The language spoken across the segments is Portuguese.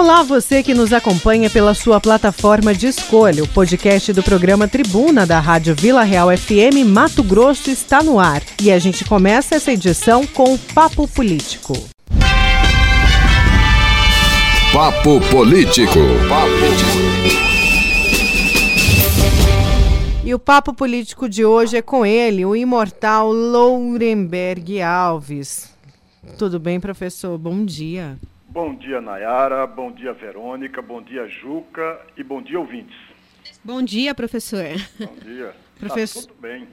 Olá, você que nos acompanha pela sua plataforma de escolha. O podcast do programa Tribuna da Rádio Vila Real FM Mato Grosso está no ar. E a gente começa essa edição com o Papo Político. Papo Político. E o papo político de hoje é com ele, o imortal Lourenberg Alves. Tudo bem, professor? Bom dia. Bom dia, Nayara. Bom dia, Verônica. Bom dia, Juca. E bom dia, ouvintes. Bom dia, professor. Bom dia. Professor... Tá tudo bem.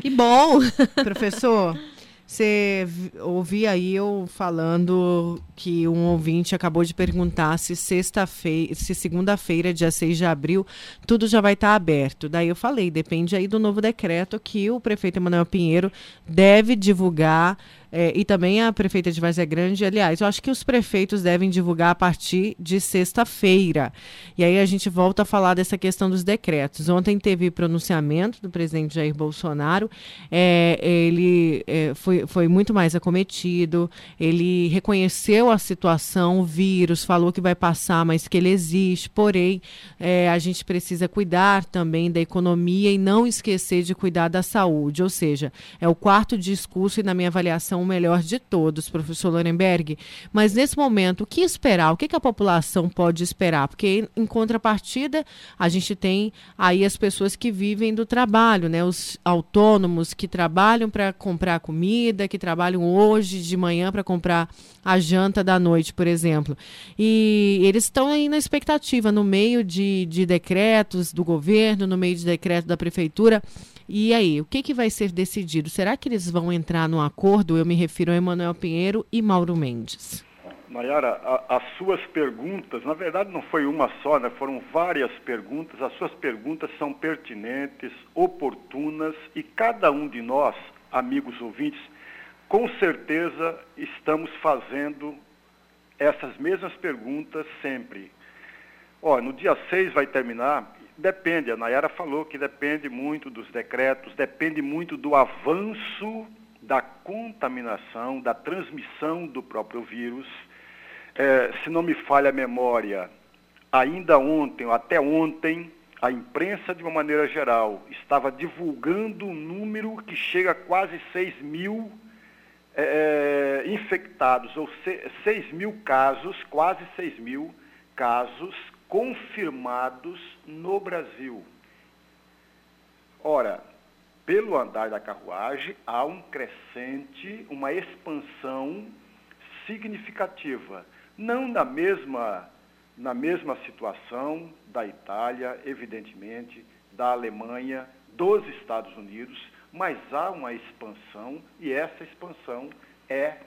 Que bom. Professor, você ouvia aí eu falando que um ouvinte acabou de perguntar se sexta-feira, se segunda-feira, dia 6 de abril, tudo já vai estar aberto. Daí eu falei, depende aí do novo decreto que o prefeito Emanuel Pinheiro deve divulgar é, e também a prefeita de Várzea Grande. Aliás, eu acho que os prefeitos devem divulgar a partir de sexta-feira. E aí a gente volta a falar dessa questão dos decretos. Ontem teve pronunciamento do presidente Jair Bolsonaro. É, ele é, foi, foi muito mais acometido. Ele reconheceu a situação, o vírus, falou que vai passar, mas que ele existe. Porém, é, a gente precisa cuidar também da economia e não esquecer de cuidar da saúde. Ou seja, é o quarto discurso e, na minha avaliação, o melhor de todos, professor Lorenberg. Mas nesse momento, o que esperar? O que, que a população pode esperar? Porque em contrapartida, a gente tem aí as pessoas que vivem do trabalho, né? Os autônomos que trabalham para comprar comida, que trabalham hoje de manhã para comprar a janta da noite, por exemplo. E eles estão aí na expectativa, no meio de, de decretos do governo, no meio de decreto da prefeitura. E aí, o que, que vai ser decidido? Será que eles vão entrar no acordo? Eu me refiro a Emanuel Pinheiro e Mauro Mendes. Nayara, as suas perguntas, na verdade não foi uma só, né? foram várias perguntas. As suas perguntas são pertinentes, oportunas e cada um de nós, amigos ouvintes, com certeza estamos fazendo essas mesmas perguntas sempre. Ó, no dia 6 vai terminar Depende, a Nayara falou que depende muito dos decretos, depende muito do avanço da contaminação, da transmissão do próprio vírus. É, se não me falha a memória, ainda ontem, ou até ontem, a imprensa, de uma maneira geral, estava divulgando um número que chega a quase 6 mil é, é infectados, ou 6 mil casos, quase 6 mil casos confirmados no Brasil. Ora, pelo andar da carruagem, há um crescente, uma expansão significativa. Não na mesma, na mesma situação da Itália, evidentemente, da Alemanha, dos Estados Unidos, mas há uma expansão e essa expansão é,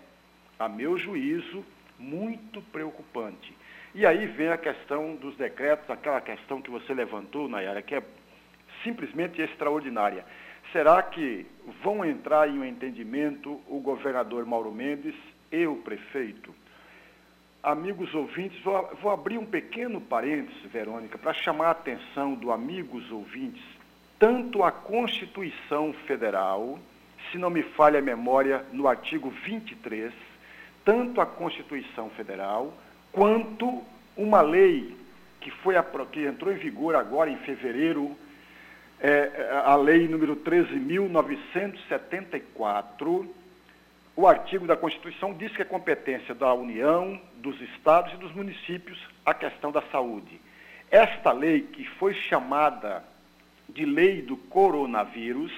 a meu juízo, muito preocupante. E aí vem a questão dos decretos, aquela questão que você levantou, Nayara, que é simplesmente extraordinária. Será que vão entrar em um entendimento o governador Mauro Mendes e o prefeito? Amigos ouvintes, vou, vou abrir um pequeno parênteses, Verônica, para chamar a atenção do amigos ouvintes, tanto a Constituição Federal, se não me falha a memória, no artigo 23, tanto a Constituição Federal quanto uma lei que, foi que entrou em vigor agora em fevereiro, é a lei número 13.974, o artigo da Constituição diz que é competência da União, dos estados e dos municípios a questão da saúde. Esta lei, que foi chamada de lei do coronavírus,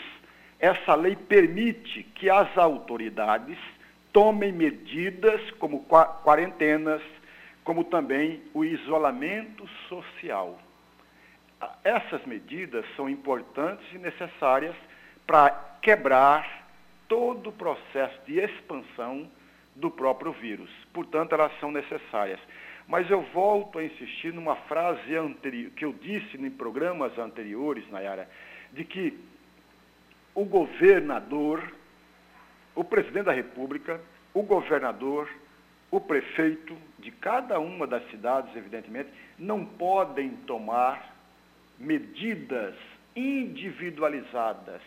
essa lei permite que as autoridades tomem medidas como quarentenas, como também o isolamento social. Essas medidas são importantes e necessárias para quebrar todo o processo de expansão do próprio vírus. Portanto, elas são necessárias. Mas eu volto a insistir numa frase anterior, que eu disse em programas anteriores, Nayara, de que o governador, o presidente da República, o governador, o prefeito de cada uma das cidades, evidentemente, não podem tomar medidas individualizadas.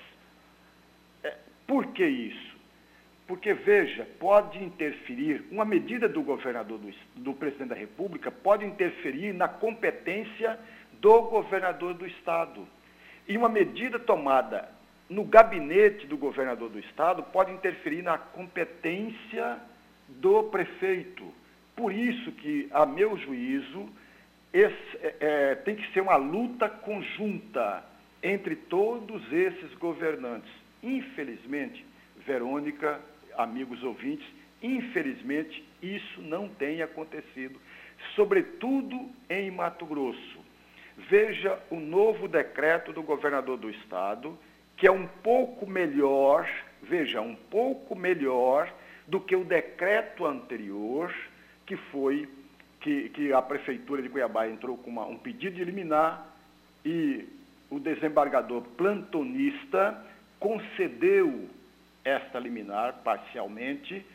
É, por que isso? Porque, veja, pode interferir, uma medida do governador, do, do presidente da República, pode interferir na competência do governador do Estado. E uma medida tomada no gabinete do governador do Estado pode interferir na competência do prefeito. Por isso que, a meu juízo, esse, é, é, tem que ser uma luta conjunta entre todos esses governantes. Infelizmente, Verônica, amigos ouvintes, infelizmente isso não tem acontecido, sobretudo em Mato Grosso. Veja o novo decreto do governador do estado, que é um pouco melhor, veja, um pouco melhor do que o decreto anterior, que foi que, que a prefeitura de Cuiabá entrou com uma, um pedido de eliminar e o desembargador plantonista concedeu esta liminar parcialmente,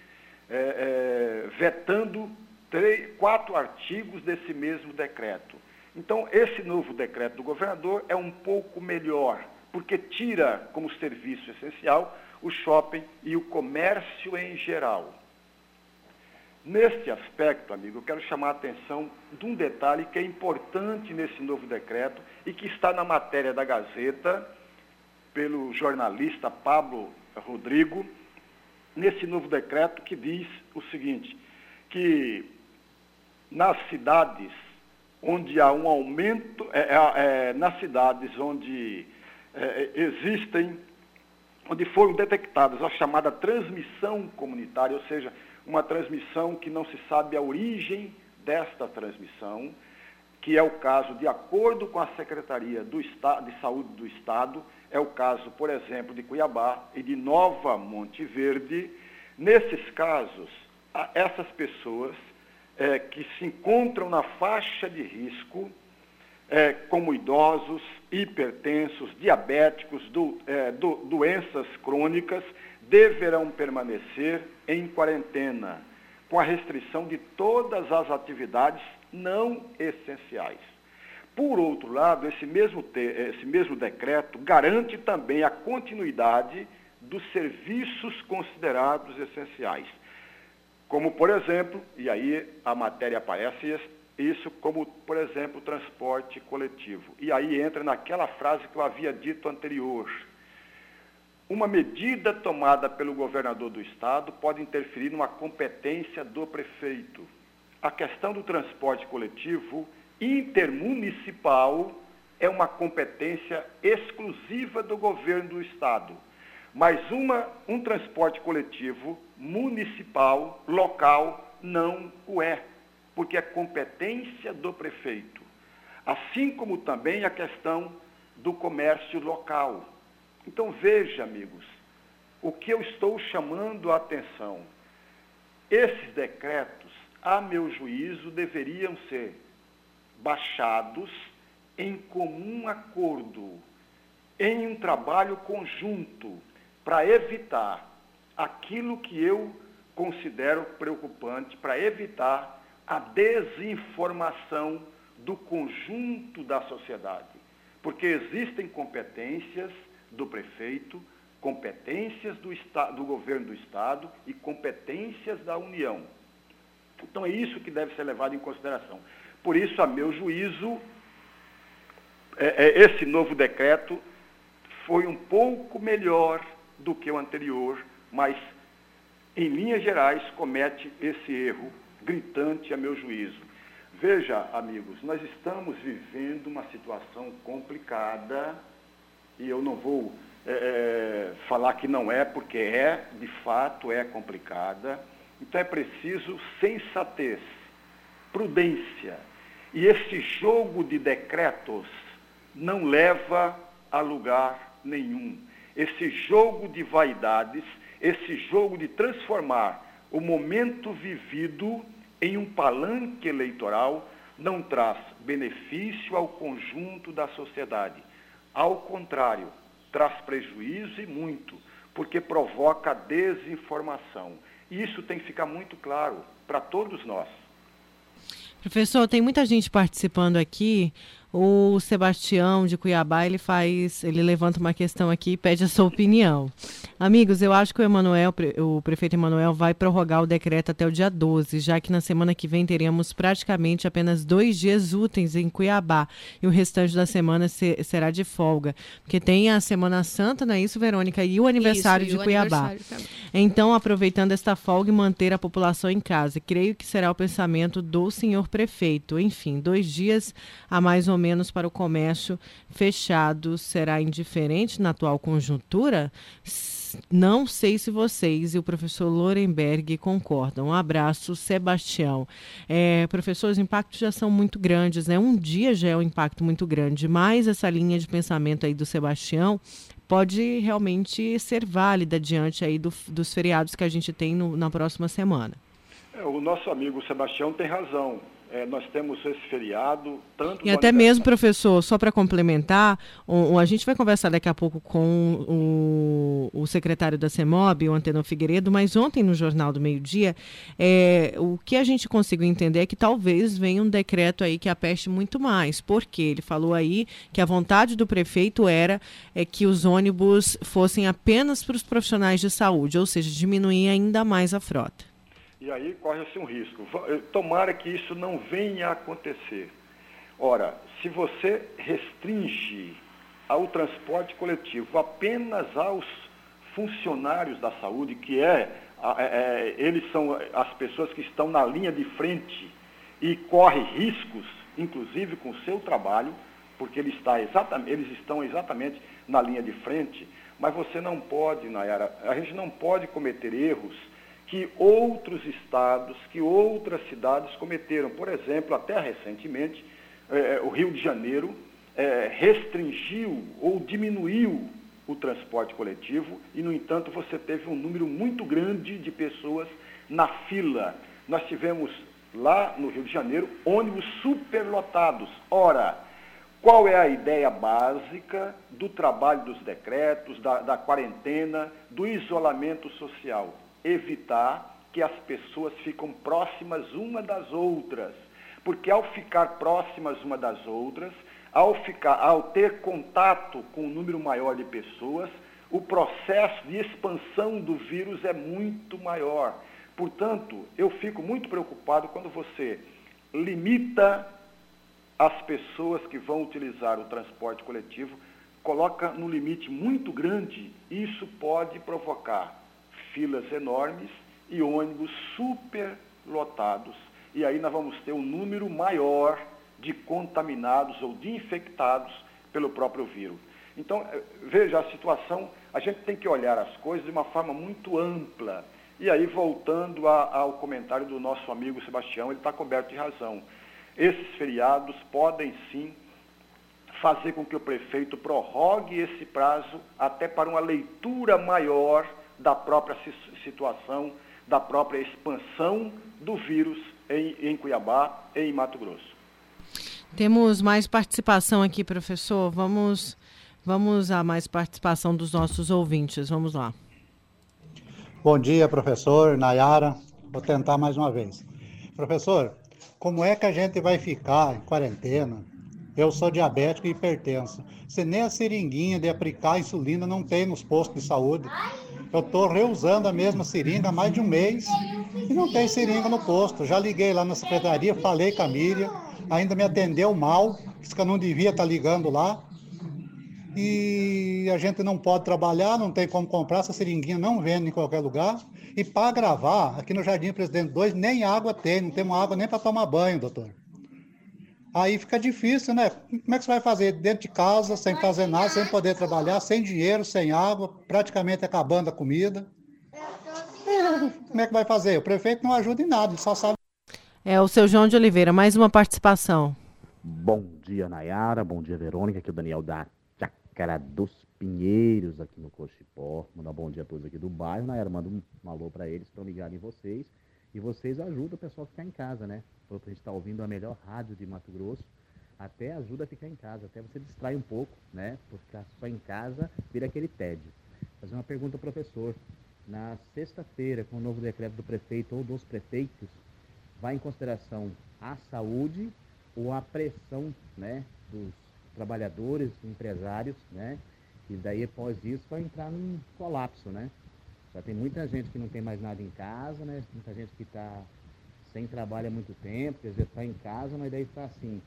é, é, vetando três, quatro artigos desse mesmo decreto. Então, esse novo decreto do governador é um pouco melhor, porque tira como serviço essencial o shopping e o comércio em geral. Neste aspecto, amigo, eu quero chamar a atenção de um detalhe que é importante nesse novo decreto e que está na matéria da Gazeta, pelo jornalista Pablo Rodrigo, nesse novo decreto que diz o seguinte, que nas cidades onde há um aumento, é, é, é nas cidades onde é, existem, onde foram detectadas a chamada transmissão comunitária, ou seja, uma transmissão que não se sabe a origem desta transmissão, que é o caso, de acordo com a Secretaria de Saúde do Estado, é o caso, por exemplo, de Cuiabá e de Nova Monte Verde. Nesses casos, essas pessoas é, que se encontram na faixa de risco, é, como idosos, hipertensos, diabéticos, do, é, do, doenças crônicas, deverão permanecer em quarentena, com a restrição de todas as atividades não essenciais. Por outro lado, esse mesmo, te, esse mesmo decreto garante também a continuidade dos serviços considerados essenciais como, por exemplo, e aí a matéria aparece isso como, por exemplo, transporte coletivo. E aí entra naquela frase que eu havia dito anterior. Uma medida tomada pelo governador do estado pode interferir numa competência do prefeito. A questão do transporte coletivo intermunicipal é uma competência exclusiva do governo do estado. Mas uma, um transporte coletivo municipal, local, não o é, porque é competência do prefeito. Assim como também a questão do comércio local. Então veja, amigos, o que eu estou chamando a atenção. Esses decretos, a meu juízo, deveriam ser baixados em comum acordo, em um trabalho conjunto para evitar aquilo que eu considero preocupante, para evitar a desinformação do conjunto da sociedade. Porque existem competências do prefeito, competências do, do governo do Estado e competências da União. Então é isso que deve ser levado em consideração. Por isso, a meu juízo, é, é, esse novo decreto foi um pouco melhor do que o anterior, mas, em linhas gerais, comete esse erro gritante a meu juízo. Veja, amigos, nós estamos vivendo uma situação complicada e eu não vou é, é, falar que não é, porque é, de fato, é complicada. Então é preciso sensatez, prudência. E esse jogo de decretos não leva a lugar nenhum esse jogo de vaidades, esse jogo de transformar o momento vivido em um palanque eleitoral, não traz benefício ao conjunto da sociedade. Ao contrário, traz prejuízo e muito, porque provoca desinformação. E isso tem que ficar muito claro para todos nós. Professor, tem muita gente participando aqui. O Sebastião de Cuiabá, ele faz, ele levanta uma questão aqui e pede a sua opinião. Amigos, eu acho que o Emanuel, o prefeito Emanuel vai prorrogar o decreto até o dia 12, já que na semana que vem teremos praticamente apenas dois dias úteis em Cuiabá e o restante da semana se, será de folga. Porque tem a Semana Santa, não é isso, Verônica? E o aniversário isso, de Cuiabá. Aniversário então, aproveitando esta folga e manter a população em casa, creio que será o pensamento do senhor prefeito. Enfim, dois dias a mais ou menos para o comércio fechado será indiferente na atual conjuntura? Não sei se vocês e o professor Lorenberg concordam. Um abraço, Sebastião. É, professor, os impactos já são muito grandes, né? Um dia já é um impacto muito grande, mas essa linha de pensamento aí do Sebastião pode realmente ser válida diante aí do, dos feriados que a gente tem no, na próxima semana. É, o nosso amigo Sebastião tem razão é, nós temos esse feriado, tanto... E até mesmo, professor, só para complementar, o, a gente vai conversar daqui a pouco com o, o secretário da CEMOB, o Antenor Figueiredo, mas ontem no Jornal do Meio Dia, é, o que a gente conseguiu entender é que talvez venha um decreto aí que apeste muito mais, porque ele falou aí que a vontade do prefeito era é, que os ônibus fossem apenas para os profissionais de saúde, ou seja, diminuir ainda mais a frota. E aí corre-se um risco. Eh, tomara que isso não venha a acontecer. Ora, se você restringe ao transporte coletivo apenas aos funcionários da saúde, que é, é, é, eles são as pessoas que estão na linha de frente e correm riscos, inclusive com o seu trabalho, porque ele está exatamente, eles estão exatamente na linha de frente, mas você não pode, Nayara, a gente não pode cometer erros que outros estados, que outras cidades cometeram. Por exemplo, até recentemente, eh, o Rio de Janeiro eh, restringiu ou diminuiu o transporte coletivo e, no entanto, você teve um número muito grande de pessoas na fila. Nós tivemos lá no Rio de Janeiro ônibus superlotados. Ora, qual é a ideia básica do trabalho dos decretos, da, da quarentena, do isolamento social? Evitar que as pessoas ficam próximas uma das outras. Porque ao ficar próximas uma das outras, ao, ficar, ao ter contato com um número maior de pessoas, o processo de expansão do vírus é muito maior. Portanto, eu fico muito preocupado quando você limita as pessoas que vão utilizar o transporte coletivo, coloca no limite muito grande, isso pode provocar filas enormes e ônibus super lotados. E aí nós vamos ter um número maior de contaminados ou de infectados pelo próprio vírus. Então, eh, veja a situação, a gente tem que olhar as coisas de uma forma muito ampla. E aí, voltando a, ao comentário do nosso amigo Sebastião, ele está coberto de razão. Esses feriados podem sim fazer com que o prefeito prorrogue esse prazo até para uma leitura maior da própria situação, da própria expansão do vírus em, em Cuiabá e em Mato Grosso. Temos mais participação aqui, professor. Vamos, vamos a mais participação dos nossos ouvintes. Vamos lá. Bom dia, professor Nayara. Vou tentar mais uma vez. Professor, como é que a gente vai ficar em quarentena? Eu sou diabético e hipertenso. Se nem a seringuinha de aplicar insulina não tem nos postos de saúde. Eu estou reusando a mesma seringa há mais de um mês e não tem seringa no posto. Já liguei lá na secretaria, falei com a Miriam, ainda me atendeu mal, disse que eu não devia estar tá ligando lá. E a gente não pode trabalhar, não tem como comprar, essa seringuinha não vende em qualquer lugar. E para gravar, aqui no Jardim Presidente 2, nem água tem, não temos água nem para tomar banho, doutor. Aí fica difícil, né? Como é que você vai fazer dentro de casa, sem fazer nada, sem poder trabalhar, sem dinheiro, sem água, praticamente acabando a comida? Como é que vai fazer? O prefeito não ajuda em nada, ele só sabe. É o seu João de Oliveira, mais uma participação. Bom dia, Nayara. Bom dia, Verônica. Aqui é o Daniel da Chácara dos Pinheiros, aqui no Cochipó. Mandar um bom dia a todos aqui do bairro. Nayara, manda um alô para eles, para ligarem em vocês. E vocês ajudam o pessoal a ficar em casa, né? Porque a gente está ouvindo a melhor rádio de Mato Grosso. Até ajuda a ficar em casa, até você distrai um pouco, né? Por ficar só em casa, vira aquele tédio. Fazer uma pergunta ao professor. Na sexta-feira, com o novo decreto do prefeito ou dos prefeitos, vai em consideração a saúde ou a pressão, né? dos trabalhadores, empresários, né? E daí após isso vai entrar num colapso, né? Já tem muita gente que não tem mais nada em casa, né? Muita gente que está sem trabalho há muito tempo, quer dizer, está em casa, mas daí está assim,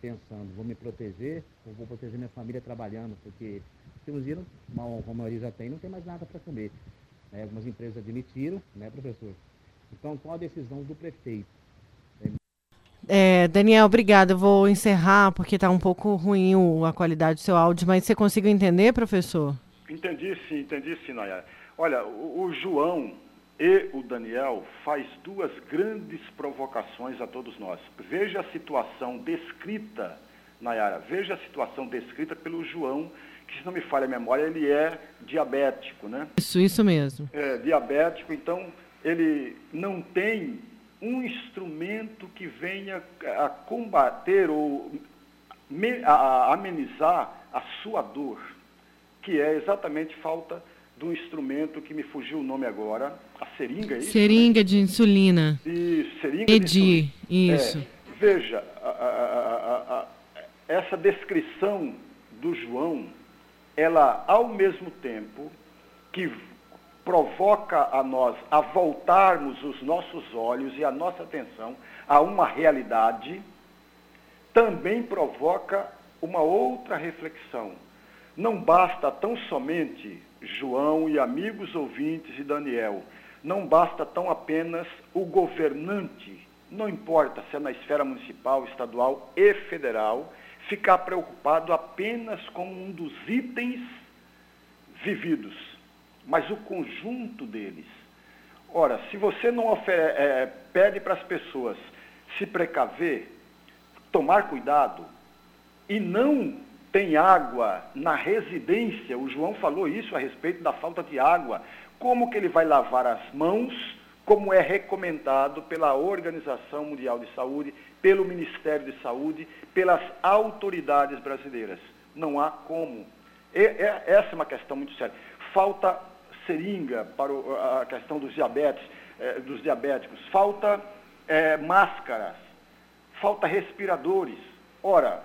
pensando, vou me proteger ou vou proteger minha família trabalhando, porque uns dias, como a maioria já tem, não tem mais nada para comer. Né? Algumas empresas admitiram, né, professor? Então, qual a decisão do prefeito? É, Daniel, obrigada. Eu vou encerrar porque está um pouco ruim o, a qualidade do seu áudio, mas você conseguiu entender, professor? Entendi sim, entendi sim, Nayara. Olha, o, o João e o Daniel faz duas grandes provocações a todos nós. Veja a situação descrita, Nayara, veja a situação descrita pelo João, que se não me falha a memória, ele é diabético, né? Isso, isso mesmo. É, diabético, então ele não tem um instrumento que venha a combater ou a amenizar a sua dor, que é exatamente falta do instrumento que me fugiu o nome agora, a seringa, é isso? Seringa né? de insulina. Isso, seringa Edi, de insulina. isso. É, veja, a, a, a, essa descrição do João, ela, ao mesmo tempo que provoca a nós a voltarmos os nossos olhos e a nossa atenção a uma realidade, também provoca uma outra reflexão. Não basta tão somente João e amigos ouvintes e Daniel, não basta tão apenas o governante, não importa se é na esfera municipal, estadual e federal, ficar preocupado apenas com um dos itens vividos mas o conjunto deles. Ora, se você não é, pede para as pessoas se precaver, tomar cuidado, e não tem água na residência, o João falou isso a respeito da falta de água, como que ele vai lavar as mãos, como é recomendado pela Organização Mundial de Saúde, pelo Ministério de Saúde, pelas autoridades brasileiras. Não há como. E, é, essa é uma questão muito séria. Falta seringa para a questão dos diabetes, eh, dos diabéticos, falta eh, máscaras, falta respiradores. Ora,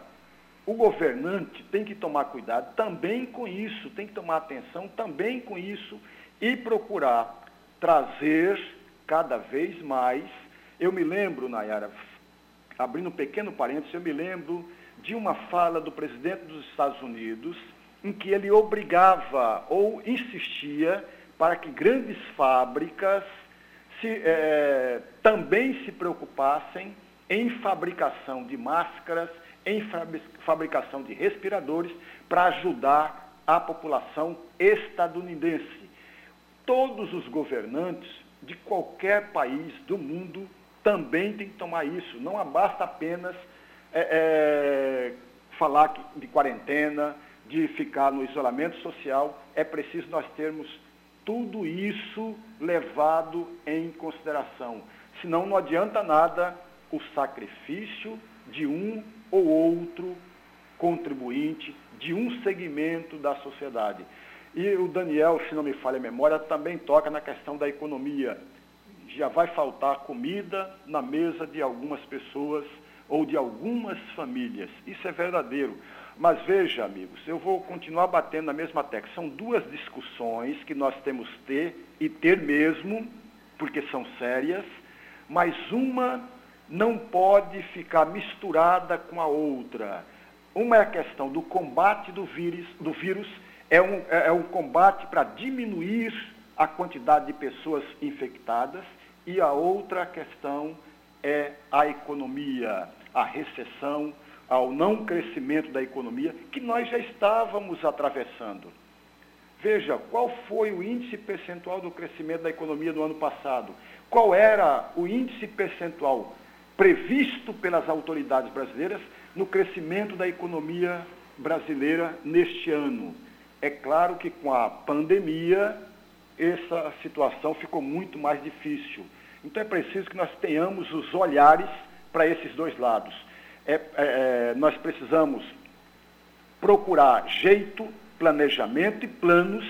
o governante tem que tomar cuidado também com isso, tem que tomar atenção também com isso e procurar trazer cada vez mais. Eu me lembro, Nayara, abrindo um pequeno parênteses, eu me lembro de uma fala do presidente dos Estados Unidos, em que ele obrigava ou insistia para que grandes fábricas se, é, também se preocupassem em fabricação de máscaras, em fabricação de respiradores, para ajudar a população estadunidense. Todos os governantes de qualquer país do mundo também têm que tomar isso. Não basta apenas é, é, falar de quarentena, de ficar no isolamento social, é preciso nós termos tudo isso levado em consideração. Senão não adianta nada o sacrifício de um ou outro contribuinte, de um segmento da sociedade. E o Daniel, se não me falha a memória, também toca na questão da economia. Já vai faltar comida na mesa de algumas pessoas ou de algumas famílias. Isso é verdadeiro. Mas veja, amigos, eu vou continuar batendo na mesma tecla. São duas discussões que nós temos ter e ter mesmo, porque são sérias, mas uma não pode ficar misturada com a outra. Uma é a questão do combate do vírus, do vírus é um, é, é um combate para diminuir a quantidade de pessoas infectadas, e a outra questão é a economia, a recessão, ao não crescimento da economia que nós já estávamos atravessando. Veja, qual foi o índice percentual do crescimento da economia no ano passado? Qual era o índice percentual previsto pelas autoridades brasileiras no crescimento da economia brasileira neste ano? É claro que com a pandemia essa situação ficou muito mais difícil. Então é preciso que nós tenhamos os olhares para esses dois lados é, é, é, nós precisamos procurar jeito, planejamento e planos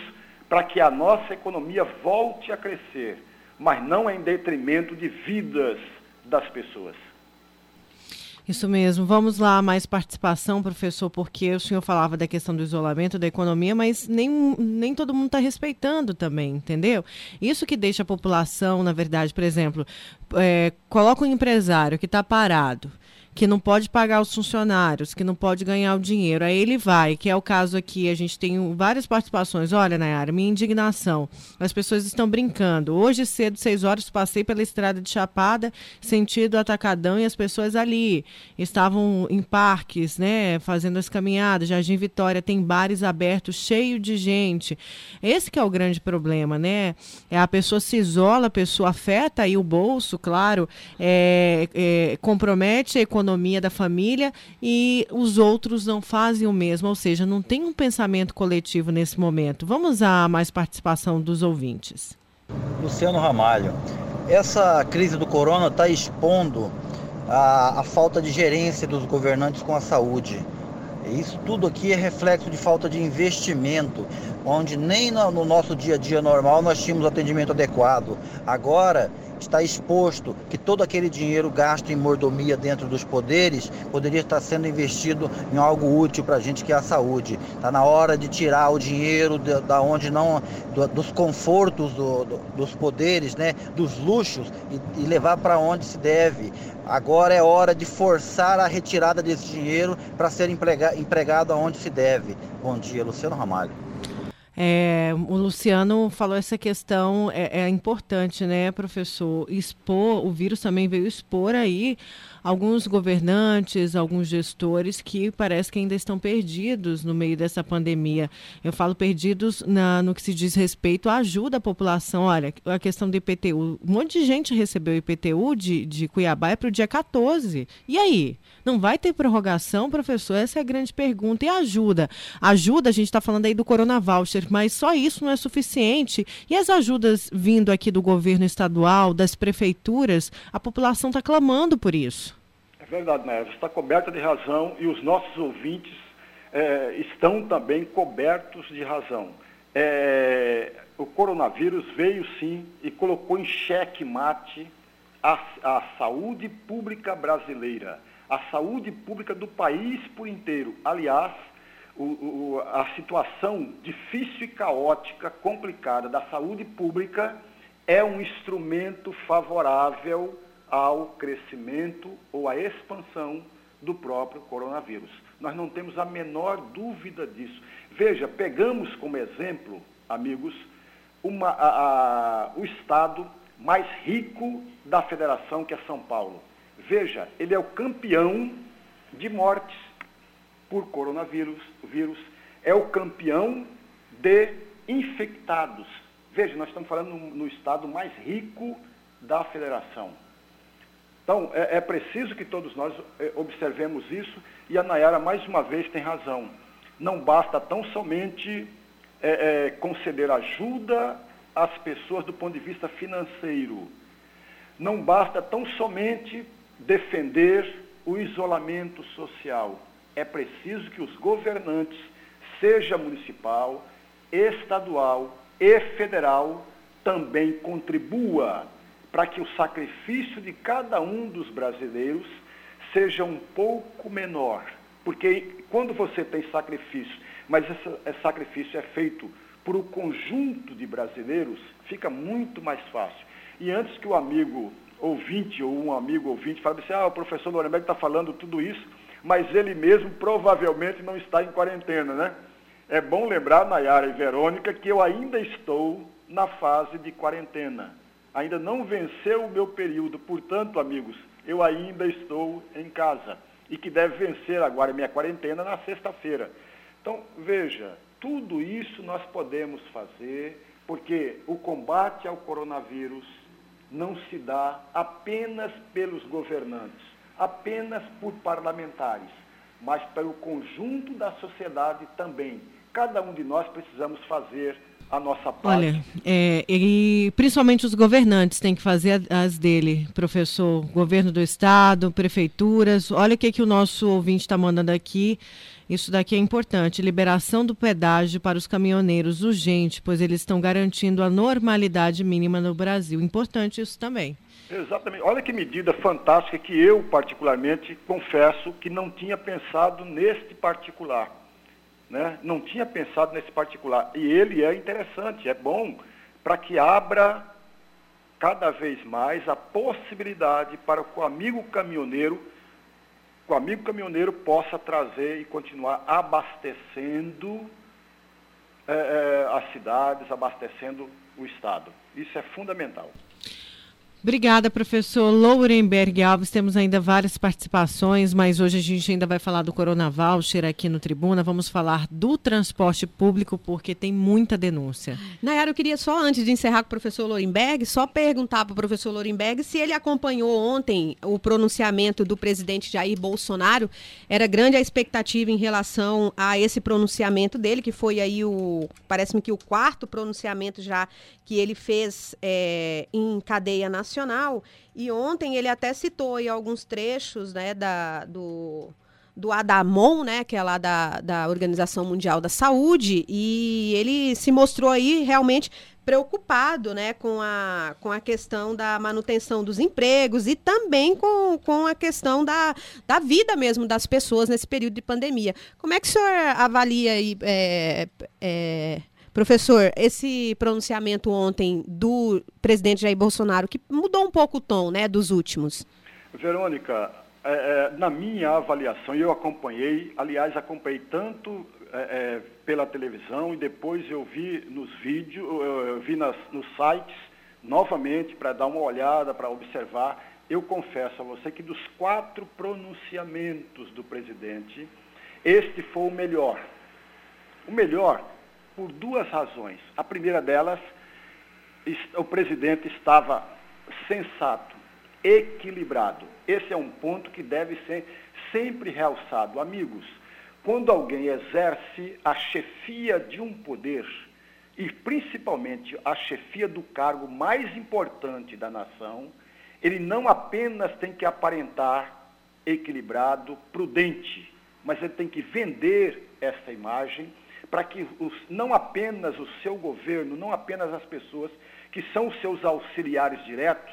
para que a nossa economia volte a crescer, mas não em detrimento de vidas das pessoas. Isso mesmo. Vamos lá, mais participação, professor, porque o senhor falava da questão do isolamento, da economia, mas nem, nem todo mundo está respeitando também, entendeu? Isso que deixa a população, na verdade, por exemplo, é, coloca um empresário que está parado que não pode pagar os funcionários, que não pode ganhar o dinheiro. Aí ele vai, que é o caso aqui, a gente tem várias participações. Olha, Nayara, minha indignação. As pessoas estão brincando. Hoje cedo, seis horas, passei pela estrada de Chapada, sentido Atacadão, e as pessoas ali estavam em parques, né, fazendo as caminhadas. Jardim Vitória tem bares abertos, cheio de gente. Esse que é o grande problema, né? É a pessoa se isola, a pessoa afeta aí o bolso, claro, é, é, compromete a economia economia da família e os outros não fazem o mesmo, ou seja, não tem um pensamento coletivo nesse momento. Vamos a mais participação dos ouvintes. Luciano Ramalho, essa crise do corona está expondo a, a falta de gerência dos governantes com a saúde. Isso tudo aqui é reflexo de falta de investimento, onde nem no nosso dia a dia normal nós tínhamos atendimento adequado. Agora está exposto que todo aquele dinheiro gasto em mordomia dentro dos poderes poderia estar sendo investido em algo útil para a gente que é a saúde. Está na hora de tirar o dinheiro da onde não do, dos confortos do, do, dos poderes, né, dos luxos e, e levar para onde se deve. Agora é hora de forçar a retirada desse dinheiro para ser emprega, empregado aonde se deve. Bom dia, Luciano Ramalho. É, o Luciano falou essa questão, é, é, importante, né, professor? Expor, o vírus também veio expor aí alguns governantes, alguns gestores que parece que ainda estão perdidos no meio dessa pandemia. Eu falo perdidos na, no que se diz respeito à ajuda à população. Olha, a questão do IPTU. Um monte de gente recebeu o IPTU de, de Cuiabá é para o dia 14. E aí? Não vai ter prorrogação, professor? Essa é a grande pergunta. E ajuda? Ajuda, a gente está falando aí do Corona Voucher, mas só isso não é suficiente. E as ajudas vindo aqui do governo estadual, das prefeituras, a população está clamando por isso. É verdade, Né? Está coberta de razão e os nossos ouvintes é, estão também cobertos de razão. É, o coronavírus veio sim e colocou em xeque mate a, a saúde pública brasileira a saúde pública do país por inteiro. Aliás, o, o, a situação difícil e caótica, complicada da saúde pública é um instrumento favorável ao crescimento ou à expansão do próprio coronavírus. Nós não temos a menor dúvida disso. Veja, pegamos como exemplo, amigos, uma, a, a, o estado mais rico da federação, que é São Paulo. Veja, ele é o campeão de mortes por coronavírus, vírus, é o campeão de infectados. Veja, nós estamos falando no, no estado mais rico da federação. Então, é, é preciso que todos nós é, observemos isso e a Nayara, mais uma vez, tem razão. Não basta tão somente é, é conceder ajuda às pessoas do ponto de vista financeiro. Não basta tão somente defender o isolamento social. É preciso que os governantes, seja municipal, estadual e federal, também contribua para que o sacrifício de cada um dos brasileiros seja um pouco menor. Porque quando você tem sacrifício, mas esse sacrifício é feito por um conjunto de brasileiros, fica muito mais fácil. E antes que o amigo ouvinte ou um amigo ouvinte fala assim, ah, o professor Nuremberg está falando tudo isso, mas ele mesmo provavelmente não está em quarentena, né? É bom lembrar, Nayara e Verônica, que eu ainda estou na fase de quarentena. Ainda não venceu o meu período, portanto, amigos, eu ainda estou em casa. E que deve vencer agora minha quarentena na sexta-feira. Então, veja, tudo isso nós podemos fazer, porque o combate ao coronavírus não se dá apenas pelos governantes, apenas por parlamentares, mas pelo conjunto da sociedade também. Cada um de nós precisamos fazer a nossa parte. Olha, é, e principalmente os governantes têm que fazer as dele, professor. Governo do Estado, prefeituras. Olha o que, que o nosso ouvinte está mandando aqui. Isso daqui é importante. Liberação do pedágio para os caminhoneiros urgente, pois eles estão garantindo a normalidade mínima no Brasil. Importante isso também. Exatamente. Olha que medida fantástica que eu, particularmente, confesso que não tinha pensado neste particular. Né? Não tinha pensado nesse particular. E ele é interessante, é bom, para que abra cada vez mais a possibilidade para que o amigo caminhoneiro, o amigo caminhoneiro possa trazer e continuar abastecendo é, é, as cidades, abastecendo o Estado. Isso é fundamental. Obrigada, professor Lourenberg Alves. Temos ainda várias participações, mas hoje a gente ainda vai falar do Corona Voucher aqui no Tribuna. Vamos falar do transporte público, porque tem muita denúncia. Nayara, eu queria só, antes de encerrar com o professor Lourenberg, só perguntar para o professor Lourenberg se ele acompanhou ontem o pronunciamento do presidente Jair Bolsonaro. Era grande a expectativa em relação a esse pronunciamento dele, que foi aí o, parece-me que o quarto pronunciamento já que ele fez é, em cadeia nacional. E ontem ele até citou aí alguns trechos né, da, do, do ADAMON, né, que é lá da, da Organização Mundial da Saúde, e ele se mostrou aí realmente preocupado né, com, a, com a questão da manutenção dos empregos e também com, com a questão da, da vida mesmo das pessoas nesse período de pandemia. Como é que o senhor avalia aí, é, é, Professor, esse pronunciamento ontem do presidente Jair Bolsonaro, que mudou um pouco o tom né, dos últimos. Verônica, é, é, na minha avaliação, eu acompanhei, aliás, acompanhei tanto é, é pela televisão e depois eu vi nos vídeos, eu vi nas, nos sites novamente para dar uma olhada, para observar. Eu confesso a você que dos quatro pronunciamentos do presidente, este foi o melhor. O melhor por duas razões. A primeira delas, o presidente estava sensato, equilibrado. Esse é um ponto que deve ser sempre realçado. Amigos, quando alguém exerce a chefia de um poder, e principalmente a chefia do cargo mais importante da nação, ele não apenas tem que aparentar equilibrado, prudente, mas ele tem que vender essa imagem para que os, não apenas o seu governo, não apenas as pessoas que são seus auxiliares diretos,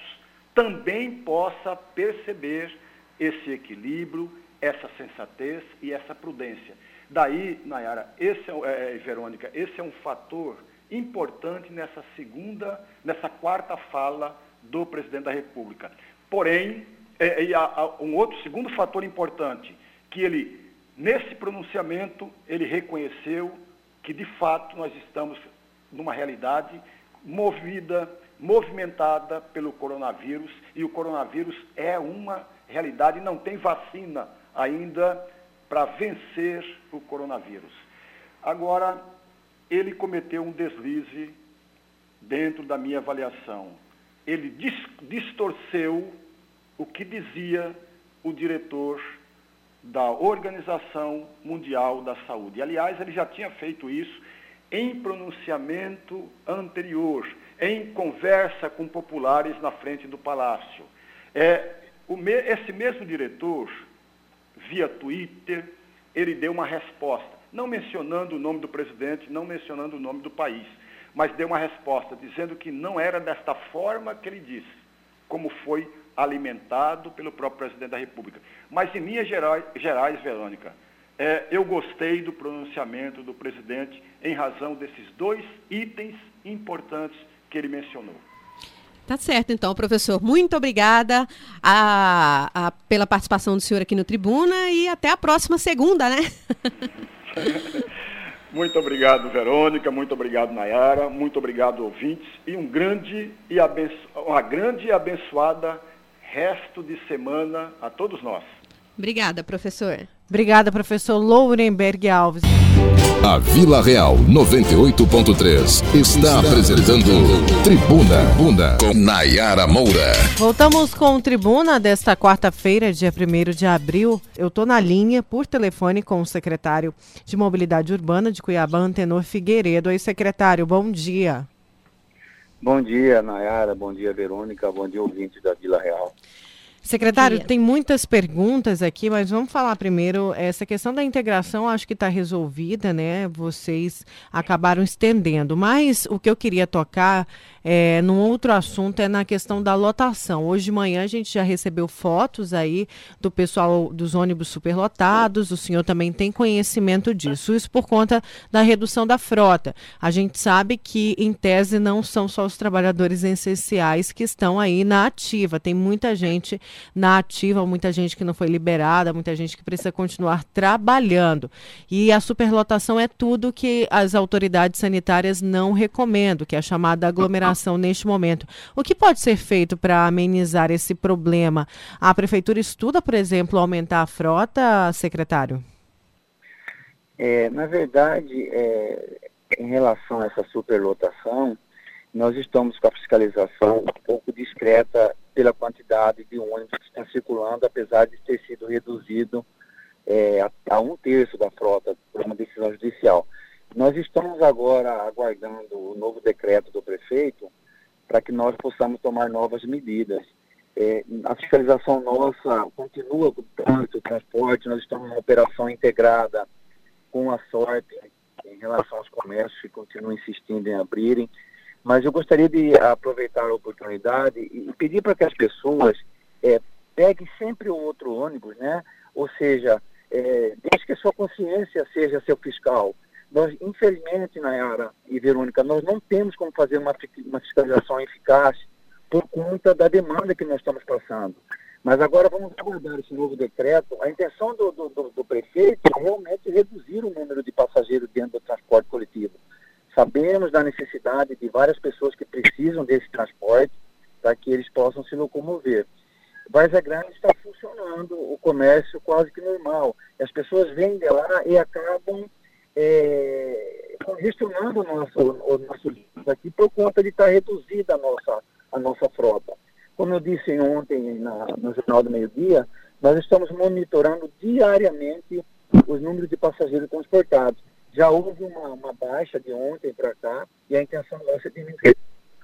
também possa perceber esse equilíbrio, essa sensatez e essa prudência. Daí, Nayara, esse é, é, Verônica, esse é um fator importante nessa segunda, nessa quarta fala do presidente da República. Porém, é, é, um outro segundo fator importante, que ele, nesse pronunciamento, ele reconheceu que de fato nós estamos numa realidade movida, movimentada pelo coronavírus, e o coronavírus é uma realidade, não tem vacina ainda para vencer o coronavírus. Agora, ele cometeu um deslize dentro da minha avaliação. Ele distorceu o que dizia o diretor da Organização Mundial da Saúde. Aliás, ele já tinha feito isso em pronunciamento anterior, em conversa com populares na frente do palácio. É, esse mesmo diretor, via Twitter, ele deu uma resposta, não mencionando o nome do presidente, não mencionando o nome do país, mas deu uma resposta dizendo que não era desta forma que ele disse, como foi alimentado pelo próprio presidente da República. Mas, em linhas gerais, gerais Verônica, é, eu gostei do pronunciamento do presidente em razão desses dois itens importantes que ele mencionou. Tá certo, então, professor. Muito obrigada a, a, pela participação do senhor aqui no Tribuna e até a próxima segunda, né? muito obrigado, Verônica. Muito obrigado, Nayara. Muito obrigado, ouvintes. E um grande e abenço... uma grande e abençoada resto de semana a todos nós. Obrigada, professor. Obrigada, professor Lourenberg Alves. A Vila Real 98.3 está apresentando Tribuna Bunda com Nayara Moura. Voltamos com o Tribuna desta quarta-feira, dia 1 de abril. Eu estou na linha por telefone com o secretário de Mobilidade Urbana de Cuiabá, Antenor Figueiredo. Aí, secretário, bom dia. Bom dia, Nayara. Bom dia, Verônica. Bom dia, ouvinte da Vila Real. Secretário, tem muitas perguntas aqui, mas vamos falar primeiro. Essa questão da integração acho que está resolvida, né? Vocês acabaram estendendo. Mas o que eu queria tocar é, num outro assunto é na questão da lotação. Hoje de manhã a gente já recebeu fotos aí do pessoal dos ônibus superlotados. O senhor também tem conhecimento disso. Isso por conta da redução da frota. A gente sabe que, em tese, não são só os trabalhadores essenciais que estão aí na ativa. Tem muita gente na ativa, muita gente que não foi liberada, muita gente que precisa continuar trabalhando. E a superlotação é tudo que as autoridades sanitárias não recomendam, que é a chamada aglomeração neste momento. O que pode ser feito para amenizar esse problema? A prefeitura estuda, por exemplo, aumentar a frota, secretário? É, na verdade, é, em relação a essa superlotação, nós estamos com a fiscalização um pouco discreta pela quantidade de ônibus que estão circulando, apesar de ter sido reduzido é, a, a, um terço da frota por uma decisão judicial. Nós estamos agora aguardando o novo decreto do prefeito para que nós possamos tomar novas medidas. É, a fiscalização nossa continua com o trânsito, o transporte, nós estamos numa operação integrada com a sorte em relação aos comércios que continuam insistindo em abrirem. Mas eu gostaria de aproveitar a oportunidade e pedir para que as pessoas é, peguem sempre outro ônibus, né? Ou seja, é, desde que a sua consciência seja seu fiscal. Nós, infelizmente, Nayara e Verônica, nós não temos como fazer uma, uma fiscalização eficaz por conta da demanda que nós estamos passando. Mas agora vamos aguardar esse novo decreto. A intenção do, do, do, do prefeito é realmente reduzir o número de passageiros dentro do transporte coletivo. Sabemos da necessidade de várias pessoas que precisam desse transporte para que eles possam se locomover. Várzea Grande está funcionando o comércio quase que normal. As pessoas vêm de lá e acabam é, congestionando o nosso, o nosso aqui por conta de estar reduzida a nossa, a nossa frota. Como eu disse ontem na, no Jornal do Meio Dia, nós estamos monitorando diariamente os números de passageiros transportados. Já houve uma, uma baixa de ontem para cá e a intenção nossa é diminuir.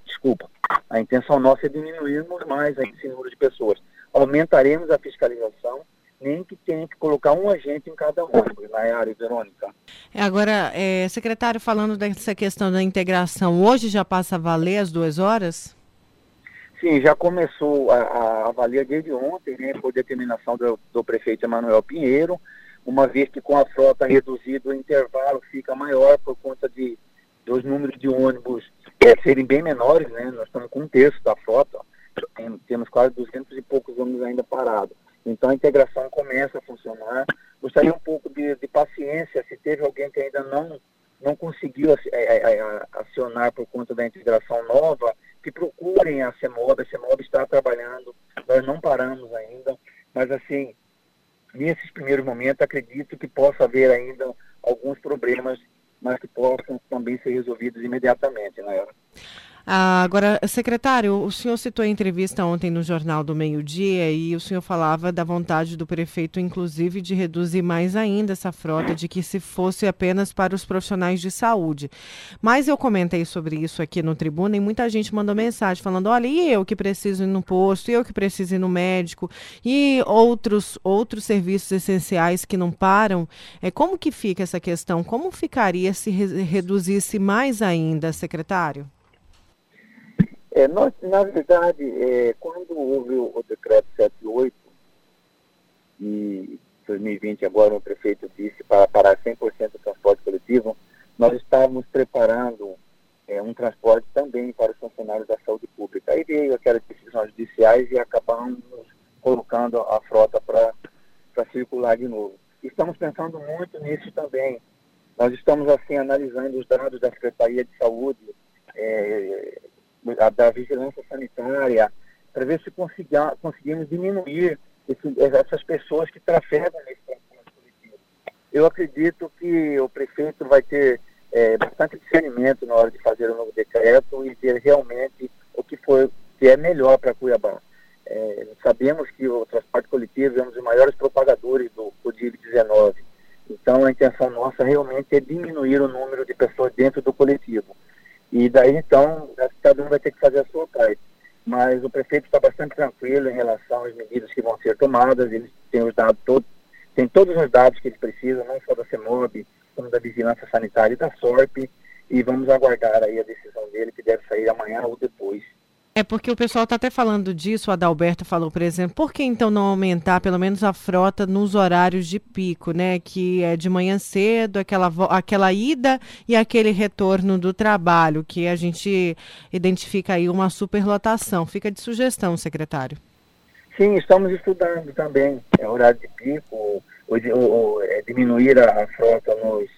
Desculpa. A intenção nossa é diminuirmos mais esse número de pessoas. Aumentaremos a fiscalização, nem que tenha que colocar um agente em cada ônibus, na área, Verônica. É, agora, é, secretário, falando dessa questão da integração, hoje já passa a valer as duas horas? Sim, já começou a, a valer desde ontem, né, por determinação do, do prefeito Emanuel Pinheiro uma vez que com a frota reduzida o intervalo fica maior por conta de dos números de ônibus é, serem bem menores, né? Nós estamos com um terço da frota, tem, temos quase 200 e poucos ônibus ainda parados. Então a integração começa a funcionar. Gostaria um pouco de, de paciência, se teve alguém que ainda não não conseguiu é, é, é, acionar por conta da integração nova, que procurem a CEMOB, a CEMOB está trabalhando, nós não paramos ainda, mas assim, nesses primeiros momentos, acredito que possa haver ainda alguns problemas, mas que possam também ser resolvidos imediatamente, né? Ah, agora, secretário, o senhor citou a entrevista ontem no Jornal do Meio-Dia e o senhor falava da vontade do prefeito, inclusive, de reduzir mais ainda essa frota, de que se fosse apenas para os profissionais de saúde. Mas eu comentei sobre isso aqui no Tribuna e muita gente mandou mensagem falando: olha, e eu que preciso ir no posto, e eu que preciso ir no médico, e outros, outros serviços essenciais que não param. É, como que fica essa questão? Como ficaria se re reduzisse mais ainda, secretário? É, nós, na verdade, é, quando houve o, o decreto 78, e 2020 agora o prefeito disse para parar 100% do transporte coletivo, nós estávamos preparando é, um transporte também para os funcionários da saúde pública. Aí veio aquelas decisões judiciais e acabamos colocando a frota para circular de novo. Estamos pensando muito nisso também. Nós estamos, assim, analisando os dados da Secretaria de Saúde, é, da vigilância sanitária, para ver se conseguimos diminuir esse, essas pessoas que trafegam nesse transporte coletivo. Eu acredito que o prefeito vai ter é, bastante discernimento na hora de fazer o novo decreto e ver realmente o que, foi, que é melhor para Cuiabá. É, sabemos que o transporte coletivo é um dos maiores propagadores do Covid-19. Então, a intenção nossa realmente é diminuir o número de pessoas dentro do coletivo. E daí, então, cada um vai ter que fazer a sua parte. mas o prefeito está bastante tranquilo em relação às medidas que vão ser tomadas, eles têm os dados todos, tem todos os dados que eles precisam, não só da CEMOB, como da Vigilância Sanitária e da SORP, e vamos aguardar aí a decisão dele, que deve sair amanhã ou depois. É porque o pessoal está até falando disso, o Adalberto falou, por exemplo, por que então não aumentar pelo menos a frota nos horários de pico, né? Que é de manhã cedo, aquela, aquela ida e aquele retorno do trabalho, que a gente identifica aí uma superlotação. Fica de sugestão, secretário. Sim, estamos estudando também. É horário de pico, ou, ou, é, diminuir a, a, frota nos,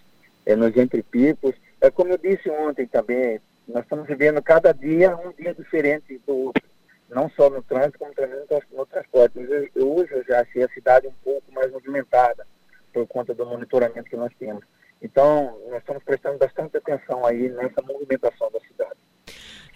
é, nos entrepicos. É como eu disse ontem também, nós estamos vivendo cada dia um dia diferente do outro, não só no trânsito, como também no, transporte. Hoje, hoje eu já achei a cidade um pouco mais movimentada por conta do monitoramento que nós temos. Então, nós estamos prestando bastante atenção aí nessa movimentação da cidade.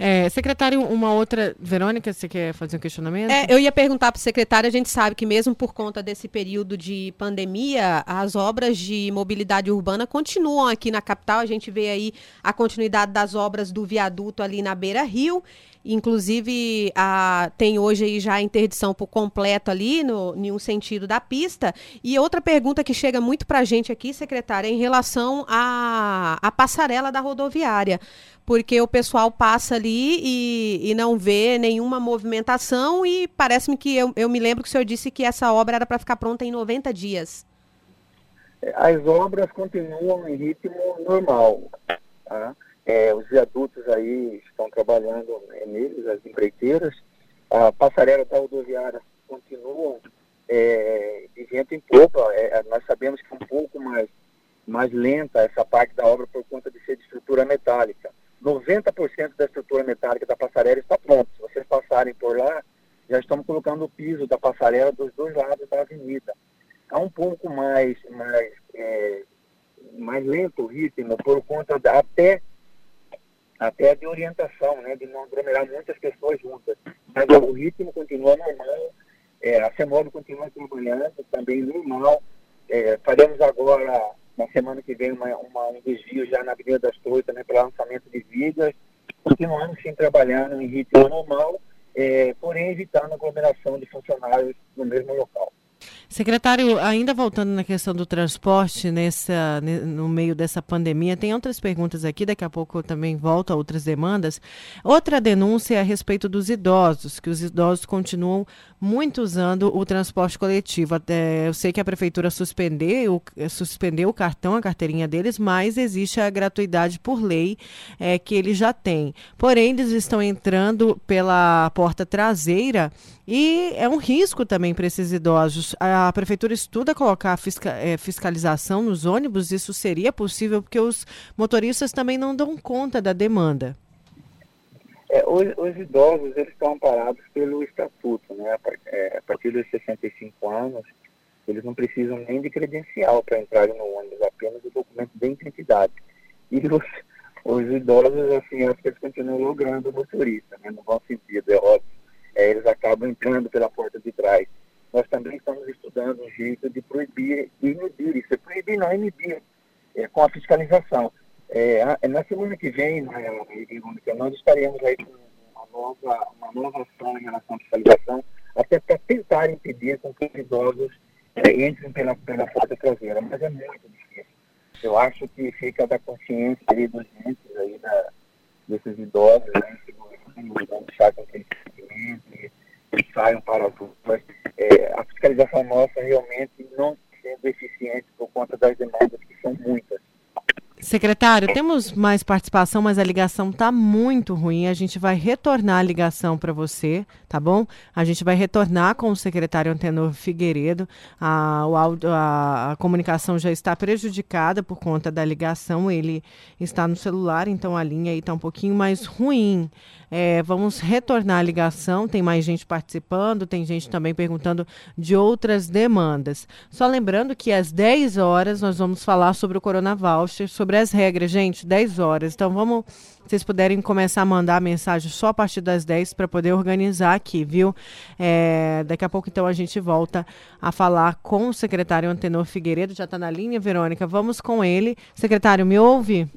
É, secretário, uma outra. Verônica, você quer fazer um questionamento? É, eu ia perguntar para o secretário, a gente sabe que mesmo por conta desse período de pandemia, as obras de mobilidade urbana continuam aqui na capital. A gente vê aí a continuidade das obras do viaduto ali na Beira Rio. Inclusive, a, tem hoje aí já a interdição por completo ali, no, em um sentido da pista. E outra pergunta que chega muito para a gente aqui, secretária, é em relação à passarela da rodoviária porque o pessoal passa ali e, e não vê nenhuma movimentação e parece-me que eu, eu me lembro que o senhor disse que essa obra era para ficar pronta em 90 dias. As obras continuam em ritmo normal. Tá? É, os viadutos aí estão trabalhando neles, as empreiteiras. A passarela da rodoviária continuam é, de vento em popa. É, nós sabemos que é um pouco mais, mais lenta essa parte da obra por conta de ser de estrutura metálica. 90% da estrutura metálica da passarela está pronta. Se vocês passarem por lá, já estamos colocando o piso da passarela dos dois lados da avenida. Está um pouco mais, mais, é, mais lento o ritmo por conta da, até, até de orientação, né, de não aglomerar muitas pessoas juntas. Mas o ritmo continua normal, é, a CEMOB continua trabalhando também normal. É, faremos agora na semana que vem, uma, uma, um desvio já na Avenida das Torres também para lançamento de vigas. Continuamos sim trabalhando em ritmo normal, é, porém evitando a aglomeração de funcionários no mesmo local. Secretário, ainda voltando na questão do transporte nessa, no meio dessa pandemia, tem outras perguntas aqui, daqui a pouco eu também volto a outras demandas. Outra denúncia é a respeito dos idosos, que os idosos continuam muito usando o transporte coletivo. Até, eu sei que a prefeitura suspendeu, suspendeu o cartão, a carteirinha deles, mas existe a gratuidade por lei é, que eles já têm. Porém, eles estão entrando pela porta traseira e é um risco também para esses idosos. A prefeitura estuda colocar fisca, é, fiscalização nos ônibus, isso seria possível porque os motoristas também não dão conta da demanda. É, os, os, idosos eles estão amparados pelo estatuto, né? É, a partir dos 65 anos, eles não precisam nem de credencial para entrarem no ônibus, apenas o documento de identidade. E os, os idosos, assim, acho que eles continuam logrando o motorista, né? no bom sentido, é óbvio é, eles acabam entrando pela porta de trás. Nós também estamos estudando um jeito de proibir e inibir isso. É proibir, não inibir, é, com a fiscalização. É, a, na semana que vem, na, nós estaremos aí com uma nova, uma nova ação em relação à fiscalização, até para tentar impedir com que os idosos é, entrem pela, pela porta traseira. Mas é muito difícil. Eu acho que fica da consciência aí dos entes aí da, desses idosos, né, deixar que eles que saiam para as ruas. É, a fiscalização nossa realmente não sendo eficiente por conta das demandas que são muitas. Secretário, temos mais participação, mas a ligação está muito ruim. A gente vai retornar a ligação para você, tá bom? A gente vai retornar com o secretário Antenor Figueiredo. A, a, a comunicação já está prejudicada por conta da ligação. Ele está no celular, então a linha aí está um pouquinho mais ruim. É, vamos retornar a ligação. Tem mais gente participando, tem gente também perguntando de outras demandas. Só lembrando que às 10 horas nós vamos falar sobre o Corona Voucher, sobre as regras, gente, 10 horas. Então vamos, se vocês puderem começar a mandar mensagem só a partir das 10 para poder organizar aqui, viu? É, daqui a pouco então a gente volta a falar com o secretário Antenor Figueiredo, já está na linha, Verônica. Vamos com ele. Secretário, me ouve?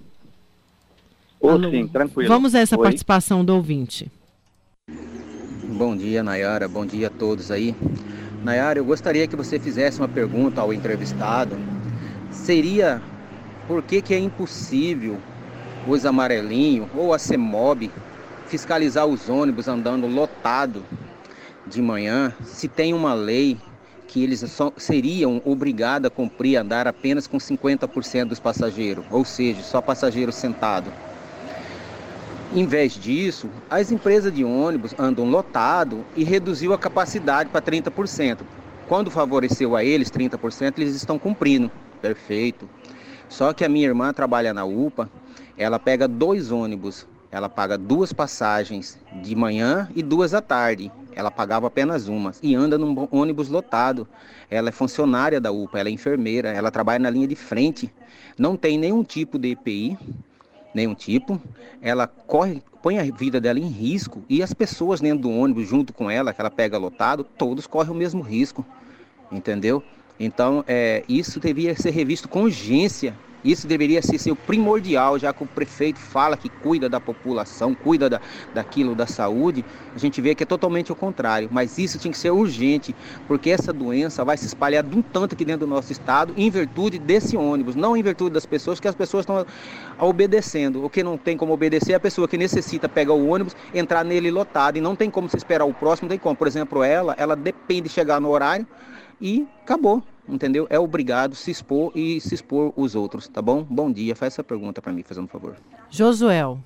Oh, sim, tranquilo. Vamos a essa Oi? participação do ouvinte. Bom dia, Nayara. Bom dia a todos aí. Nayara, eu gostaria que você fizesse uma pergunta ao entrevistado. Seria por que, que é impossível os amarelinhos ou a CEMOB fiscalizar os ônibus andando lotado de manhã, se tem uma lei que eles só seriam obrigados a cumprir andar apenas com 50% dos passageiros, ou seja, só passageiro sentado. Em vez disso, as empresas de ônibus andam lotado e reduziu a capacidade para 30%. Quando favoreceu a eles 30%, eles estão cumprindo. Perfeito. Só que a minha irmã trabalha na UPA, ela pega dois ônibus, ela paga duas passagens de manhã e duas à tarde. Ela pagava apenas uma e anda num ônibus lotado. Ela é funcionária da UPA, ela é enfermeira, ela trabalha na linha de frente. Não tem nenhum tipo de EPI, nenhum tipo. Ela corre, põe a vida dela em risco e as pessoas dentro do ônibus junto com ela, que ela pega lotado, todos correm o mesmo risco. Entendeu? Então, é, isso deveria ser revisto com urgência isso deveria ser, o primordial, já que o prefeito fala que cuida da população, cuida da, daquilo da saúde. A gente vê que é totalmente o contrário. Mas isso tinha que ser urgente, porque essa doença vai se espalhar de um tanto aqui dentro do nosso estado, em virtude desse ônibus, não em virtude das pessoas, que as pessoas estão obedecendo. O que não tem como obedecer é a pessoa que necessita pegar o ônibus, entrar nele lotado, e não tem como se esperar o próximo, não tem como. Por exemplo, ela, ela depende de chegar no horário e acabou entendeu? É obrigado se expor e se expor os outros, tá bom? Bom dia, faz essa pergunta para mim, fazendo um favor. Josuel.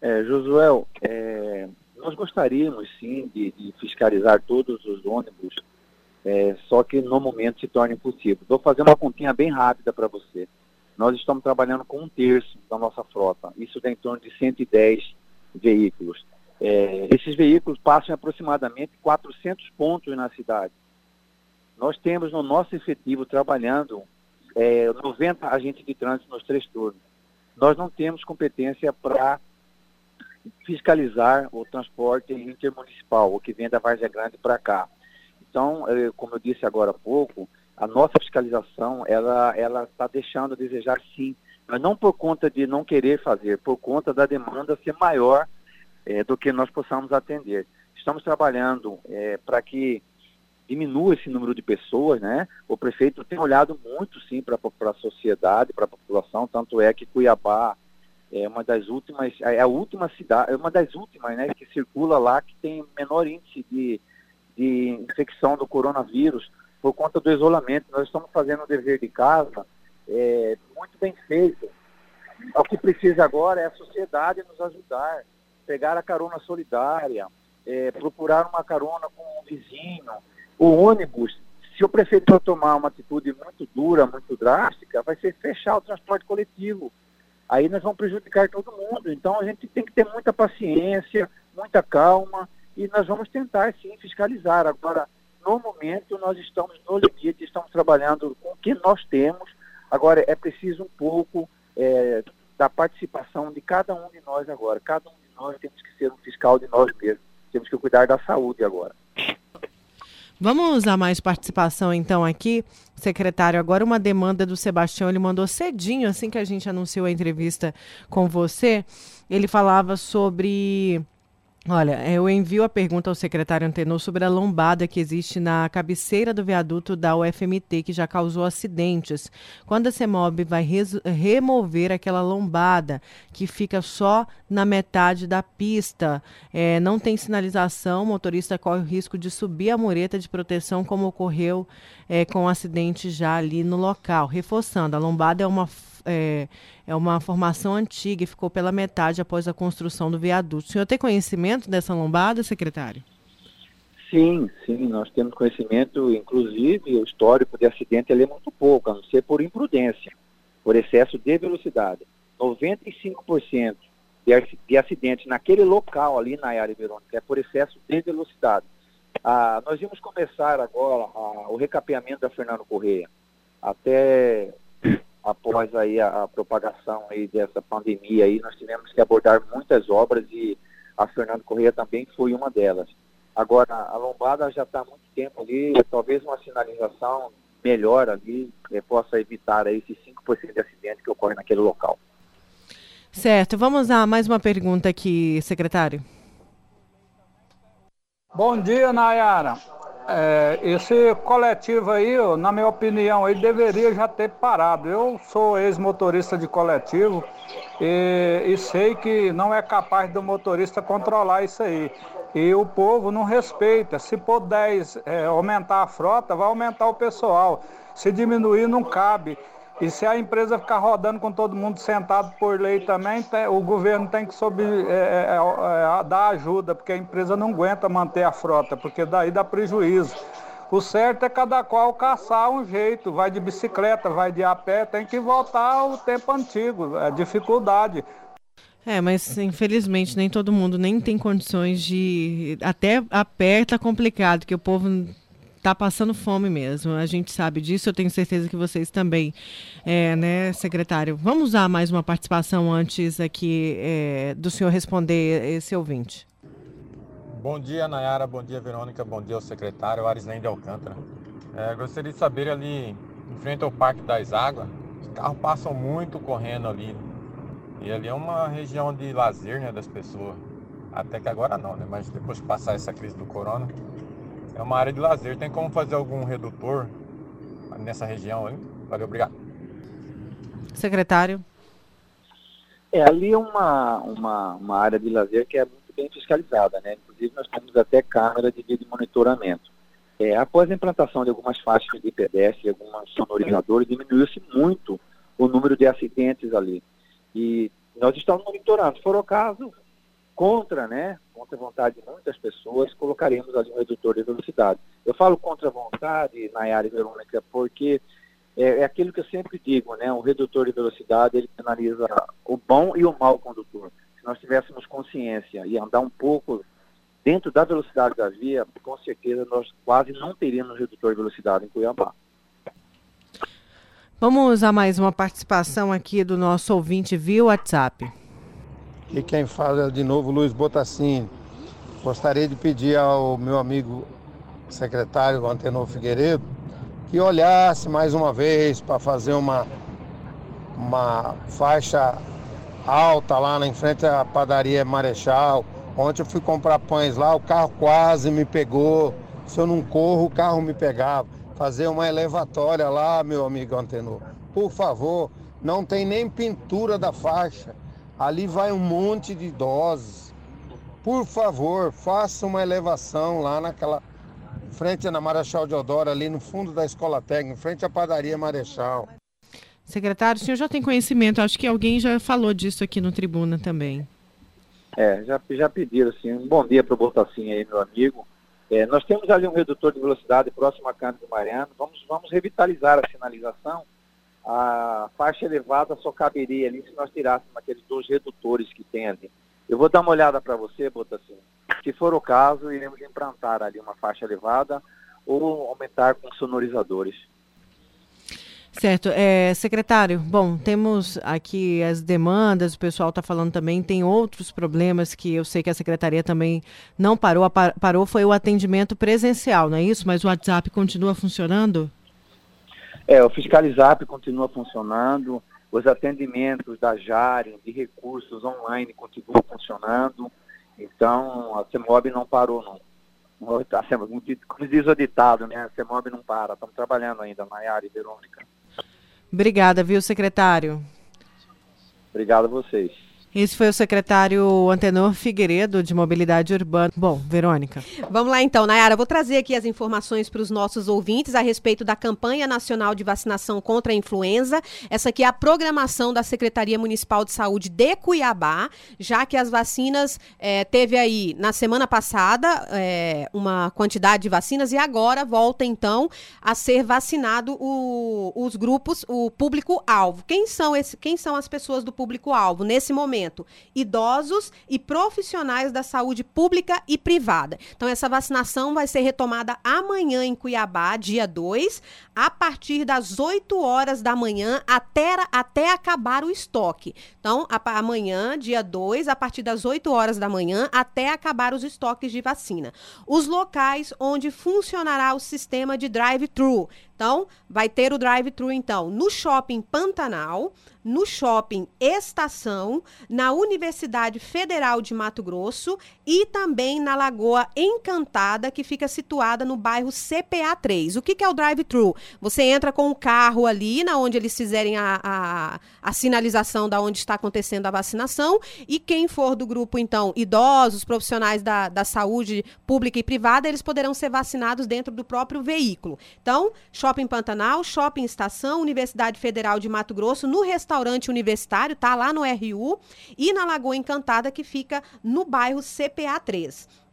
É, Josuel, é, nós gostaríamos sim de, de, fiscalizar todos os ônibus, é, só que no momento se torna impossível. Vou fazer uma continha bem rápida para você. Nós estamos trabalhando com um terço da nossa frota, isso dá em torno de 110 veículos. É, esses veículos passam aproximadamente 400 pontos na cidade. Nós temos no nosso efetivo trabalhando é, 90 agentes de trânsito nos três turnos. Nós não temos competência para fiscalizar o transporte intermunicipal, o que vem da Várzea Grande para cá. Então, é, como eu disse agora há pouco, a nossa fiscalização ela ela está deixando a desejar sim, mas não por conta de não querer fazer, por conta da demanda ser maior é, do que nós possamos atender. Estamos trabalhando é, para que diminua esse número de pessoas, né? O prefeito tem olhado muito, sim, para a sociedade, para a população, tanto é que Cuiabá é uma das últimas, é a última cidade, é uma das últimas, né, que circula lá que tem menor índice de, de infecção do coronavírus por conta do isolamento. Nós estamos fazendo o dever de casa é, muito bem feito. O que precisa agora é a sociedade nos ajudar, pegar a carona solidária, é, procurar uma carona com um vizinho, o ônibus, se o prefeito tomar uma atitude muito dura, muito drástica, vai ser fechar o transporte coletivo. Aí nós vamos prejudicar todo mundo. Então a gente tem que ter muita paciência, muita calma e nós vamos tentar sim fiscalizar. Agora, no momento, nós estamos no limite, estamos trabalhando com o que nós temos. Agora, é preciso um pouco é, da participação de cada um de nós agora. Cada um de nós temos que ser um fiscal de nós mesmos. Temos que cuidar da saúde agora. Vamos usar mais participação então aqui, secretário. Agora uma demanda do Sebastião, ele mandou cedinho, assim que a gente anunciou a entrevista com você. Ele falava sobre Olha, eu envio a pergunta ao secretário Antenor sobre a lombada que existe na cabeceira do viaduto da UFMT, que já causou acidentes. Quando a CEMOB vai remover aquela lombada que fica só na metade da pista, é, não tem sinalização, o motorista corre o risco de subir a mureta de proteção, como ocorreu é, com o um acidente já ali no local. Reforçando, a lombada é uma é, é uma formação antiga e ficou pela metade após a construção do viaduto. O senhor tem conhecimento dessa lombada, secretário? Sim, sim, nós temos conhecimento, inclusive o histórico de acidente ele é muito pouco, a não ser por imprudência, por excesso de velocidade. 95% de, de acidentes naquele local ali na área verônica é por excesso de velocidade. Ah, nós vamos começar agora ah, o recapeamento da Fernando Correia. Até após aí a, a, propagação aí dessa pandemia aí, nós tivemos que abordar muitas obras e a Fernando Correia também foi uma delas. Agora, a lombada já está há muito tempo ali, talvez uma sinalização melhor ali eh, possa evitar aí esses 5% de acidente que ocorre naquele local. Certo, vamos a mais uma pergunta aqui, secretário. Bom dia, Nayara. É, esse coletivo aí, na minha opinião, aí deveria já ter parado. Eu sou ex-motorista de coletivo e, e, sei que não é capaz do motorista controlar isso aí. E o povo não respeita. Se 10 é, aumentar a frota, vai aumentar o pessoal. Se diminuir, não cabe. E se a empresa ficar rodando com todo mundo sentado por lei também, o governo tem que sob, é, é, é, dar ajuda, porque a empresa não aguenta manter a frota, porque daí dá prejuízo. O certo é cada qual caçar um jeito, vai de bicicleta, vai de a pé, tem que voltar ao tempo antigo, é dificuldade. É, mas infelizmente nem todo mundo nem tem condições de. Até a pé tá complicado, que o povo está passando fome mesmo. A gente sabe disso, eu tenho certeza que vocês também, é, né, secretário? Vamos usar mais uma participação antes aqui é, do senhor responder esse ouvinte. Bom dia, Nayara. Bom dia, Verônica. Bom dia ao secretário Arislen de Alcântara. É, gostaria de saber ali, em frente ao Parque das Águas, os carros passam muito correndo ali. E ali é uma região de lazer né, das pessoas. Até que agora não, né? Mas depois que passar essa crise do corona, é uma área de lazer. Tem como fazer algum redutor nessa região? Hein? Valeu, obrigado. Secretário. É, ali é uma, uma, uma área de lazer que é muito bem fiscalizada, né? Inclusive nós temos até câmera de vídeo monitoramento. É, após a implantação de algumas faixas de pedestre, alguns sonorizadores, diminuiu-se muito o número de acidentes ali. E nós estamos monitorando. Se for o caso, contra, né, contra a vontade de muitas pessoas, colocaremos ali um redutor de velocidade. Eu falo contra a vontade, Nayara e Verônica, porque é, é, aquilo que eu sempre digo, né, o redutor de velocidade, ele penaliza o bom e o mau condutor. Se nós tivéssemos consciência e andar um pouco dentro da velocidade da via, com certeza nós quase não teríamos redutor de velocidade em Cuiabá. Vamos a mais uma participação aqui do nosso ouvinte via WhatsApp. E quem fala de novo, Luiz Botassini. Gostaria de pedir ao meu amigo secretário Antenor Figueiredo que olhasse mais uma vez para fazer uma, uma faixa alta lá em frente à padaria Marechal. Ontem eu fui comprar pães lá, o carro quase me pegou. Se eu não corro, o carro me pegava. Fazer uma elevatória lá, meu amigo Antenor. Por favor, não tem nem pintura da faixa. Ali vai um monte de idosos. Por favor, faça uma elevação lá naquela frente na Marechal Deodoro, ali no fundo da escola técnica, em frente à padaria Marechal. Secretário, o senhor já tem conhecimento, acho que alguém já falou disso aqui no Tribuna também. É, já, já pediram, assim, um bom dia para o Botacinho aí, meu amigo. É, nós temos ali um redutor de velocidade próximo à Cândido Mariano, vamos, vamos revitalizar a sinalização a faixa elevada só caberia ali se nós tirássemos aqueles dois redutores que tem ali. Eu vou dar uma olhada para você, Botacinho. Se for o caso, iremos implantar ali uma faixa elevada ou aumentar com sonorizadores. Certo. É, secretário, bom, temos aqui as demandas, o pessoal está falando também, tem outros problemas que eu sei que a secretaria também não parou, parou foi o atendimento presencial, não é isso? Mas o WhatsApp continua funcionando? É, o Fiscalizap continua funcionando, os atendimentos da JARE, de recursos online, continuam funcionando. Então, a CEMOB não parou, não. Como diz o ditado, né? A CEMOB não para. Estamos trabalhando ainda, Maiara e Verônica. Obrigada, viu, secretário? Obrigado a vocês. Esse foi o secretário Antenor Figueiredo, de Mobilidade Urbana. Bom, Verônica. Vamos lá então, Nayara. Vou trazer aqui as informações para os nossos ouvintes a respeito da campanha nacional de vacinação contra a influenza. Essa aqui é a programação da Secretaria Municipal de Saúde de Cuiabá, já que as vacinas é, teve aí na semana passada é, uma quantidade de vacinas e agora volta então a ser vacinado o, os grupos, o público-alvo. Quem são quem são as pessoas do público-alvo nesse momento? Idosos e profissionais da saúde pública e privada. Então, essa vacinação vai ser retomada amanhã em Cuiabá, dia 2, a partir das 8 horas da manhã até, até acabar o estoque. Então, a, amanhã, dia 2, a partir das 8 horas da manhã até acabar os estoques de vacina. Os locais onde funcionará o sistema de drive-thru Então, vai ter o drive-thru, então, no Shopping Pantanal, no Shopping Estação, na Universidade Federal de Mato Grosso e também na Lagoa Encantada, que fica situada no bairro CPA3. O que, que é o drive-thru? Você entra com o carro ali, na onde eles fizerem a, a, a sinalização da onde está acontecendo a vacinação, e quem for do grupo, então, idosos, profissionais da, da saúde pública e privada, eles poderão ser vacinados dentro do próprio veículo. Então, Shopping Pantanal, Shopping Estação, Universidade Federal de Mato Grosso, no restaurante universitário, tá lá no RU, e na Lagoa Encantada, que fica no bairro CPA 3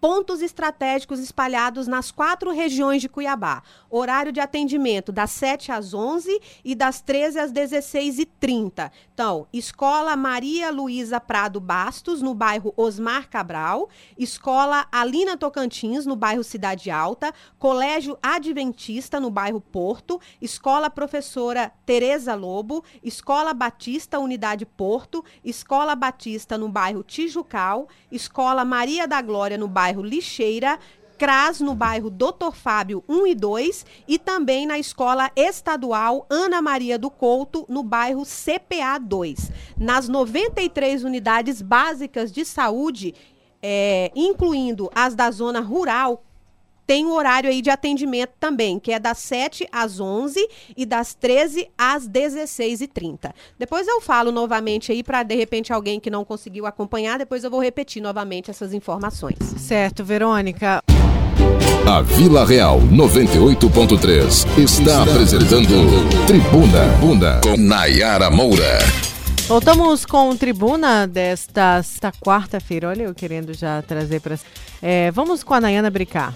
pontos estratégicos espalhados nas quatro regiões de Cuiabá. Horário de atendimento das 7 às 11 e das 13 às 16h30. Então, Escola Maria Luísa Prado Bastos, no bairro Osmar Cabral. Escola Alina Tocantins, no bairro Cidade Alta. Colégio Adventista, no bairro Porto. Escola Professora Tereza Lobo. Escola Batista, Unidade Porto. Escola Batista, no bairro Tijucal. Escola Maria da Glória, no bairro bairro Lixeira, CRAS no bairro Doutor Fábio 1 e 2 e também na Escola Estadual Ana Maria do Couto, no bairro CPA 2. Nas 93 unidades básicas de saúde, é, incluindo as da zona rural, tem um horário aí de atendimento também, que é das 7 às 11 e das 13 às 16h30. Depois eu falo novamente aí para de repente alguém que não conseguiu acompanhar, depois eu vou repetir novamente essas informações. Certo, Verônica. A Vila Real 98.3 está apresentando Tribuna Bunda com Nayara Moura. Voltamos com Tribuna desta quarta-feira. Olha, eu querendo já trazer para. É, vamos com a Nayana Bricar.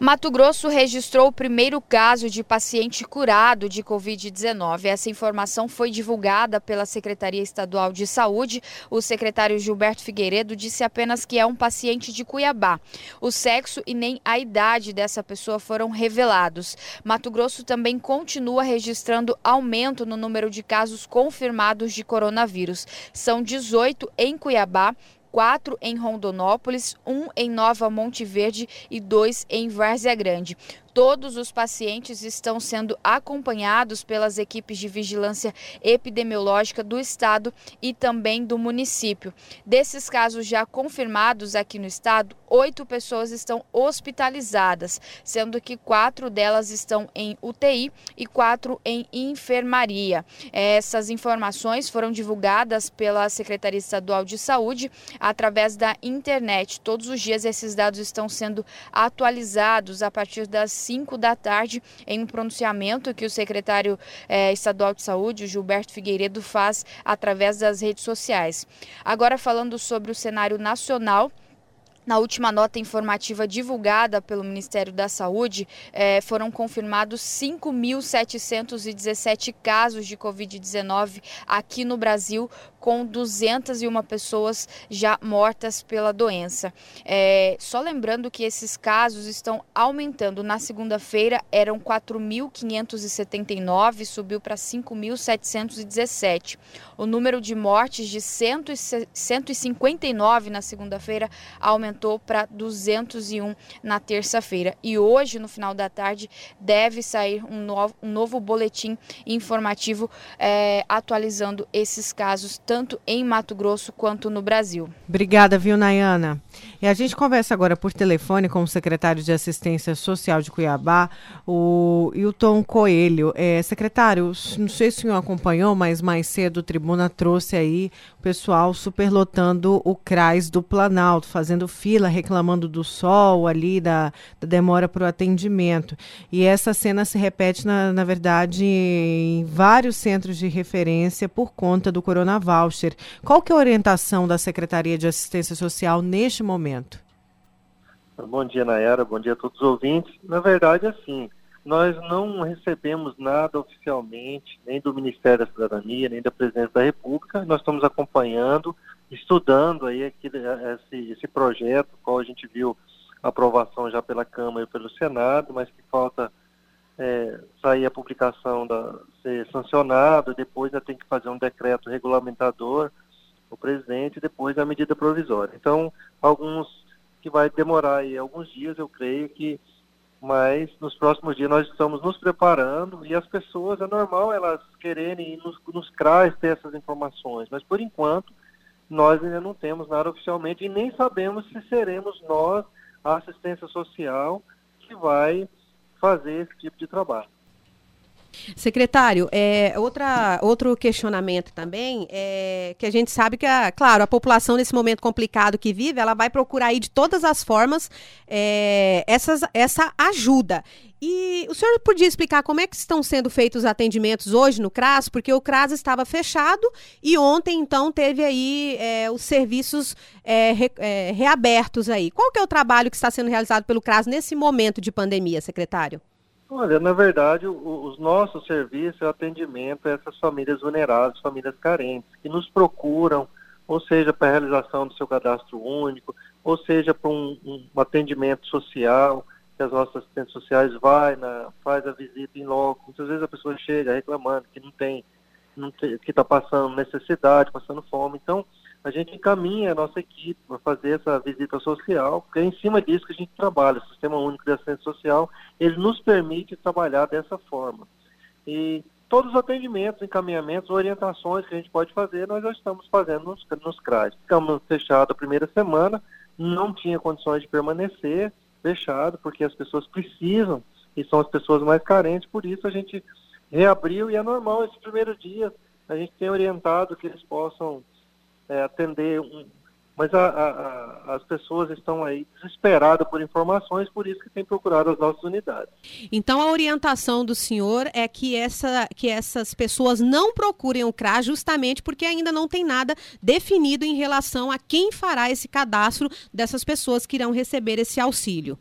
Mato Grosso registrou o primeiro caso de paciente curado de Covid-19. Essa informação foi divulgada pela Secretaria Estadual de Saúde. O secretário Gilberto Figueiredo disse apenas que é um paciente de Cuiabá. O sexo e nem a idade dessa pessoa foram revelados. Mato Grosso também continua registrando aumento no número de casos confirmados de coronavírus. São 18 em Cuiabá quatro em Rondonópolis, um em Nova Monte Verde e dois em Várzea Grande. Todos os pacientes estão sendo acompanhados pelas equipes de vigilância epidemiológica do estado e também do município. Desses casos já confirmados aqui no estado, oito pessoas estão hospitalizadas, sendo que quatro delas estão em UTI e quatro em enfermaria. Essas informações foram divulgadas pela Secretaria Estadual de Saúde através da internet. Todos os dias esses dados estão sendo atualizados a partir das 5 da tarde, em um pronunciamento que o secretário eh, estadual de saúde, Gilberto Figueiredo, faz através das redes sociais. Agora, falando sobre o cenário nacional. Na última nota informativa divulgada pelo Ministério da Saúde, eh, foram confirmados 5.717 casos de Covid-19 aqui no Brasil, com 201 pessoas já mortas pela doença. É, só lembrando que esses casos estão aumentando. Na segunda-feira eram 4.579, subiu para 5.717. O número de mortes de 159 na segunda-feira aumentou para 201 na terça-feira. E hoje, no final da tarde, deve sair um novo, um novo boletim informativo é, atualizando esses casos tanto em Mato Grosso quanto no Brasil. Obrigada, viu, Nayana? E a gente conversa agora por telefone com o secretário de Assistência Social de Cuiabá, o Hilton Coelho. É, secretário, não sei se o senhor acompanhou, mas mais cedo o Tribuna trouxe aí pessoal superlotando o CRAS do Planalto, fazendo fila, reclamando do sol ali, da, da demora para o atendimento. E essa cena se repete, na, na verdade, em vários centros de referência por conta do Corona Voucher. Qual que é a orientação da Secretaria de Assistência Social neste momento? Bom dia, Nayara. Bom dia a todos os ouvintes. Na verdade, assim, nós não recebemos nada oficialmente, nem do Ministério da Cidadania, nem da Presidência da República. Nós estamos acompanhando, estudando aí aquele, esse, esse projeto, qual a gente viu aprovação já pela Câmara e pelo Senado, mas que falta é, sair a publicação, da, ser sancionado, depois tem que fazer um decreto regulamentador, o presidente, depois a medida provisória. Então, alguns que vai demorar aí alguns dias, eu creio que mas nos próximos dias nós estamos nos preparando e as pessoas, é normal elas quererem ir nos, nos CRAs ter essas informações, mas por enquanto nós ainda não temos nada oficialmente e nem sabemos se seremos nós, a assistência social, que vai fazer esse tipo de trabalho. Secretário, é, outra, outro questionamento também é que a gente sabe que, a, claro, a população nesse momento complicado que vive, ela vai procurar aí de todas as formas é, essas, essa ajuda. E o senhor podia explicar como é que estão sendo feitos os atendimentos hoje no CRAS? Porque o CRAS estava fechado e ontem, então, teve aí é, os serviços é, re, é, reabertos aí. Qual que é o trabalho que está sendo realizado pelo CRAS nesse momento de pandemia, secretário? Olha, na verdade, o, os nossos serviços é atendimento a essas famílias vulneráveis, famílias carentes, que nos procuram, ou seja, para a realização do seu cadastro único, ou seja, para um, um atendimento social, que as nossas assistentes sociais vai, na, faz a visita em loco. Muitas vezes a pessoa chega reclamando que não tem, não tem que está passando necessidade, passando fome. Então, a gente encaminha a nossa equipe para fazer essa visita social, porque é em cima disso que a gente trabalha. O Sistema Único de Assistência Social, ele nos permite trabalhar dessa forma. E todos os atendimentos, encaminhamentos, orientações que a gente pode fazer, nós já estamos fazendo nos, nos CRAs. Ficamos fechados a primeira semana, não tinha condições de permanecer fechado, porque as pessoas precisam, e são as pessoas mais carentes, por isso a gente reabriu, e é normal, esses primeiros dias, a gente tem orientado que eles possam é, atender um, mas a, a, a, as pessoas estão aí desesperadas por informações, por isso que tem procurado as nossas unidades. Então a orientação do senhor é que, essa, que essas pessoas não procurem o CRA justamente porque ainda não tem nada definido em relação a quem fará esse cadastro dessas pessoas que irão receber esse auxílio.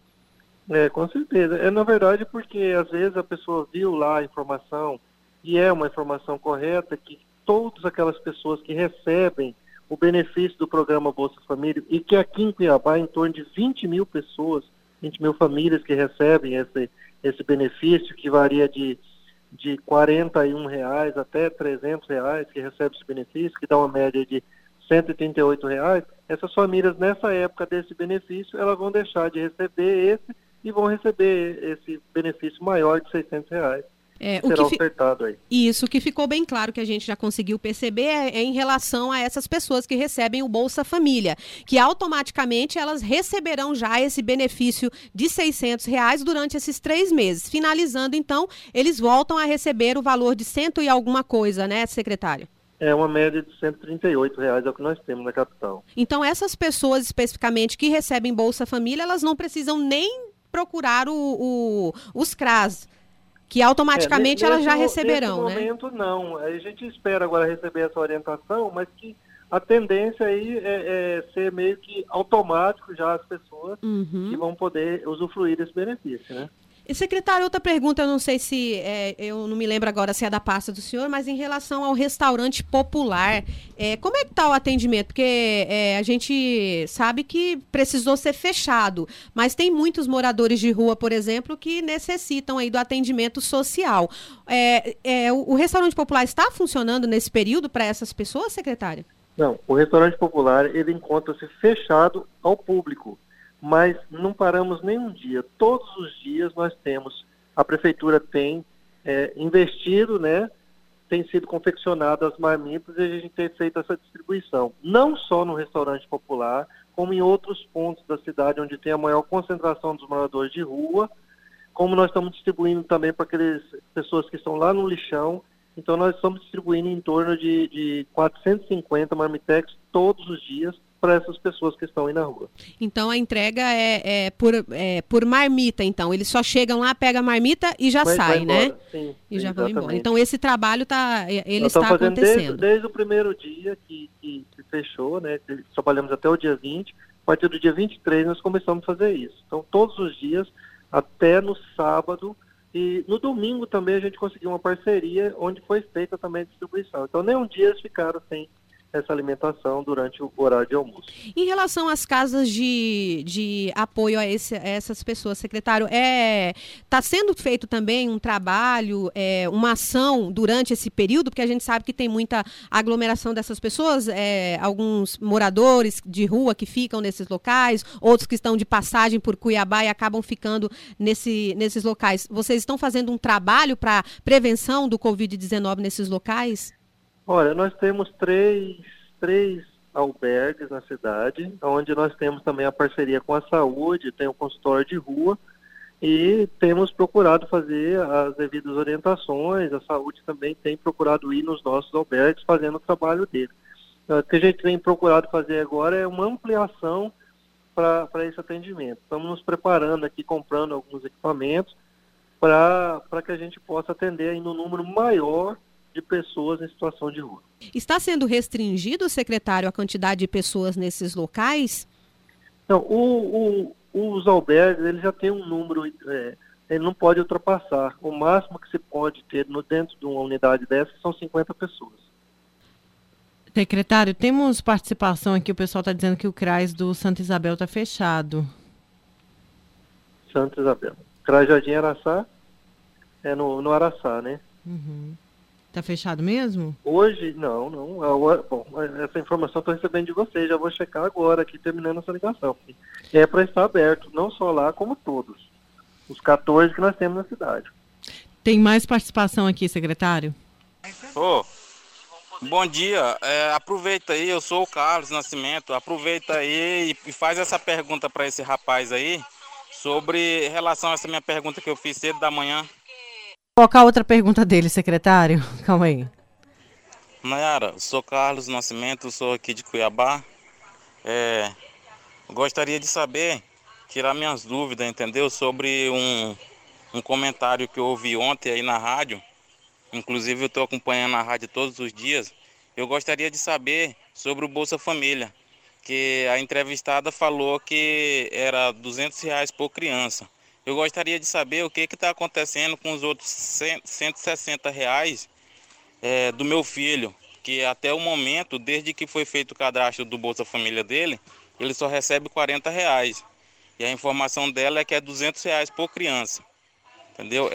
É, com certeza. É na verdade porque às vezes a pessoa viu lá a informação e é uma informação correta que todas aquelas pessoas que recebem o benefício do programa Bolsa Família e que aqui em Cuiabá, em torno de 20 mil pessoas, 20 mil famílias que recebem esse, esse benefício, que varia de, de 41 reais até 300 reais, que recebe esse benefício, que dá uma média de 138 reais, essas famílias, nessa época desse benefício, elas vão deixar de receber esse e vão receber esse benefício maior de 600 reais. É, será o que ofertado aí. Isso, o que ficou bem claro que a gente já conseguiu perceber é, é, em relação a essas pessoas que recebem o Bolsa Família, que automaticamente elas receberão já esse benefício de 600 reais durante esses três meses. Finalizando, então, eles voltam a receber o valor de cento e alguma coisa, né, secretário? É uma média de 138 reais é o que nós temos na capital. Então, essas pessoas especificamente que recebem Bolsa Família, elas não precisam nem procurar o, o os CRAS, que automaticamente é, elas já receberão, nesse né? momento não. A gente espera agora receber essa orientação, mas que a tendência aí é, é ser meio que automático já as pessoas uhum. que vão poder usufruir desse benefício, né? E, secretário, outra pergunta, eu não sei se, é, eu não me lembro agora se é da pasta do senhor, mas em relação ao restaurante popular, é, como é que está o atendimento? Porque é, a gente sabe que precisou ser fechado, mas tem muitos moradores de rua, por exemplo, que necessitam aí do atendimento social. É, é, o, o restaurante popular está funcionando nesse período para essas pessoas, secretário? Não, o restaurante popular, ele encontra-se fechado ao público mas não paramos nenhum dia. Todos os dias nós temos, a prefeitura tem é, investido, né? Tem sido confeccionadas as marmitas e a gente tem feito essa distribuição. Não só no restaurante popular, como em outros pontos da cidade onde tem a maior concentração dos moradores de rua, como nós estamos distribuindo também para aquelas pessoas que estão lá no lixão. Então nós estamos distribuindo em torno de, de 450 marmitex todos os dias para essas pessoas que estão aí na rua. Então a entrega é, é por, é, por marmita, então. Eles só chegam lá, pegam a marmita e já saem, né? Sim, e já exatamente. vão embora. Então esse trabalho tá, ele nós está acontecendo. Desde, desde, o primeiro dia que, que, que fechou, né? Trabalhamos até o dia 20. A partir do dia 23 nós começamos a fazer isso. Então todos os dias, até no sábado, e no domingo também a gente conseguiu uma parceria onde foi feita também a distribuição. Então nem um dia eles ficaram sem essa alimentação durante o horário de almoço. Em relação às casas de, de apoio a, esse, a essas pessoas, secretário, está é, tá sendo feito também um trabalho, é, uma ação durante esse período, porque a gente sabe que tem muita aglomeração dessas pessoas, é, alguns moradores de rua que ficam nesses locais, outros que estão de passagem por Cuiabá e acabam ficando nesse, nesses locais. Vocês estão fazendo um trabalho para prevenção do Covid-19 nesses locais? Olha, nós temos três, três albergues na cidade, onde nós temos também a parceria com a saúde, tem o consultório de rua e temos procurado fazer as devidas orientações, a saúde também tem procurado ir nos nossos albergues fazendo o trabalho dele. O que a gente tem procurado fazer agora é uma ampliação para esse atendimento. Estamos nos preparando aqui, comprando alguns equipamentos para que a gente possa atender ainda um número maior de pessoas em situação de rua. Está sendo restringido, secretário, a quantidade de pessoas nesses locais? Não, o, o, os albergues ele já tem um número, é, ele não pode ultrapassar. O máximo que se pode ter no, dentro de uma unidade dessa são 50 pessoas. Secretário, temos participação aqui, o pessoal está dizendo que o CRAS do Santa Isabel está fechado. Santa Isabel. CRAS Jardim Araçá, é no, no Araçá, né? Uhum. Tá fechado mesmo? Hoje, não, não. Bom, essa informação estou recebendo de vocês, já vou checar agora aqui, terminando essa ligação. É para estar aberto, não só lá, como todos. Os 14 que nós temos na cidade. Tem mais participação aqui, secretário? Ô, oh, bom dia. É, aproveita aí, eu sou o Carlos Nascimento. Aproveita aí e faz essa pergunta para esse rapaz aí sobre relação a essa minha pergunta que eu fiz cedo da manhã colocar outra pergunta dele, secretário. Calma aí. Nayara, sou Carlos Nascimento, sou aqui de Cuiabá. É, gostaria de saber, tirar minhas dúvidas, entendeu? Sobre um, um comentário que eu ouvi ontem aí na rádio. Inclusive eu estou acompanhando a rádio todos os dias. Eu gostaria de saber sobre o Bolsa Família, que a entrevistada falou que era 200 reais por criança. Eu gostaria de saber o que está acontecendo com os outros 160 reais é, do meu filho, que até o momento, desde que foi feito o cadastro do Bolsa Família dele, ele só recebe 40 reais. E a informação dela é que é 200 reais por criança. Entendeu?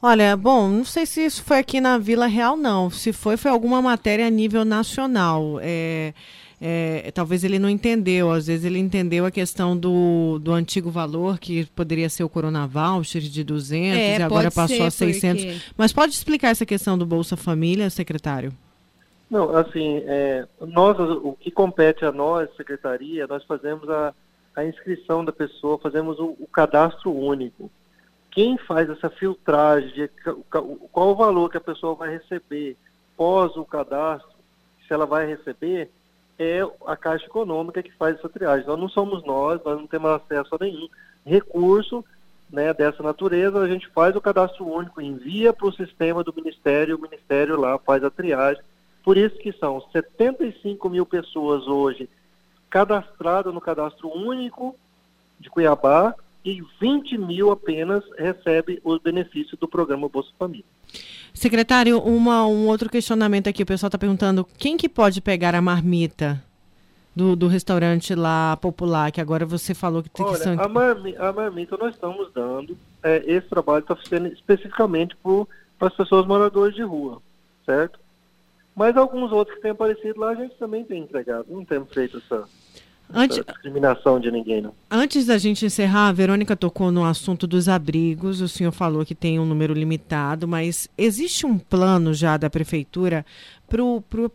Olha, bom, não sei se isso foi aqui na Vila Real, não. Se foi, foi alguma matéria a nível nacional. É é, talvez ele não entendeu, às vezes ele entendeu a questão do, do antigo valor, que poderia ser o Corona Voucher de 200 é, e agora passou a 600. Porque... Mas pode explicar essa questão do Bolsa Família, secretário? Não, assim, é, nós, o que compete a nós, secretaria, nós fazemos a, a inscrição da pessoa, fazemos o, o cadastro único. Quem faz essa filtragem qual o valor que a pessoa vai receber pós o cadastro, se ela vai receber, é a Caixa Econômica que faz essa triagem. Nós não somos nós, nós não temos acesso a nenhum recurso né, dessa natureza, a gente faz o cadastro único, envia para o sistema do Ministério, o Ministério lá faz a triagem. Por isso que são 75 mil pessoas hoje cadastradas no cadastro único de Cuiabá e 20 mil apenas recebe os benefícios do programa Bolsa Família. Secretário, uma, um outro questionamento aqui, o pessoal está perguntando quem que pode pegar a marmita do, do restaurante lá popular, que agora você falou que tem Olha, que... A, marmita, a marmita nós estamos dando, é, esse trabalho está sendo especificamente para as pessoas moradoras de rua, certo? Mas alguns outros que têm aparecido lá, a gente também tem entregado, não temos feito essa, Antes, discriminação de ninguém, não. Antes da gente encerrar, a Verônica tocou no assunto dos abrigos. O senhor falou que tem um número limitado, mas existe um plano já da prefeitura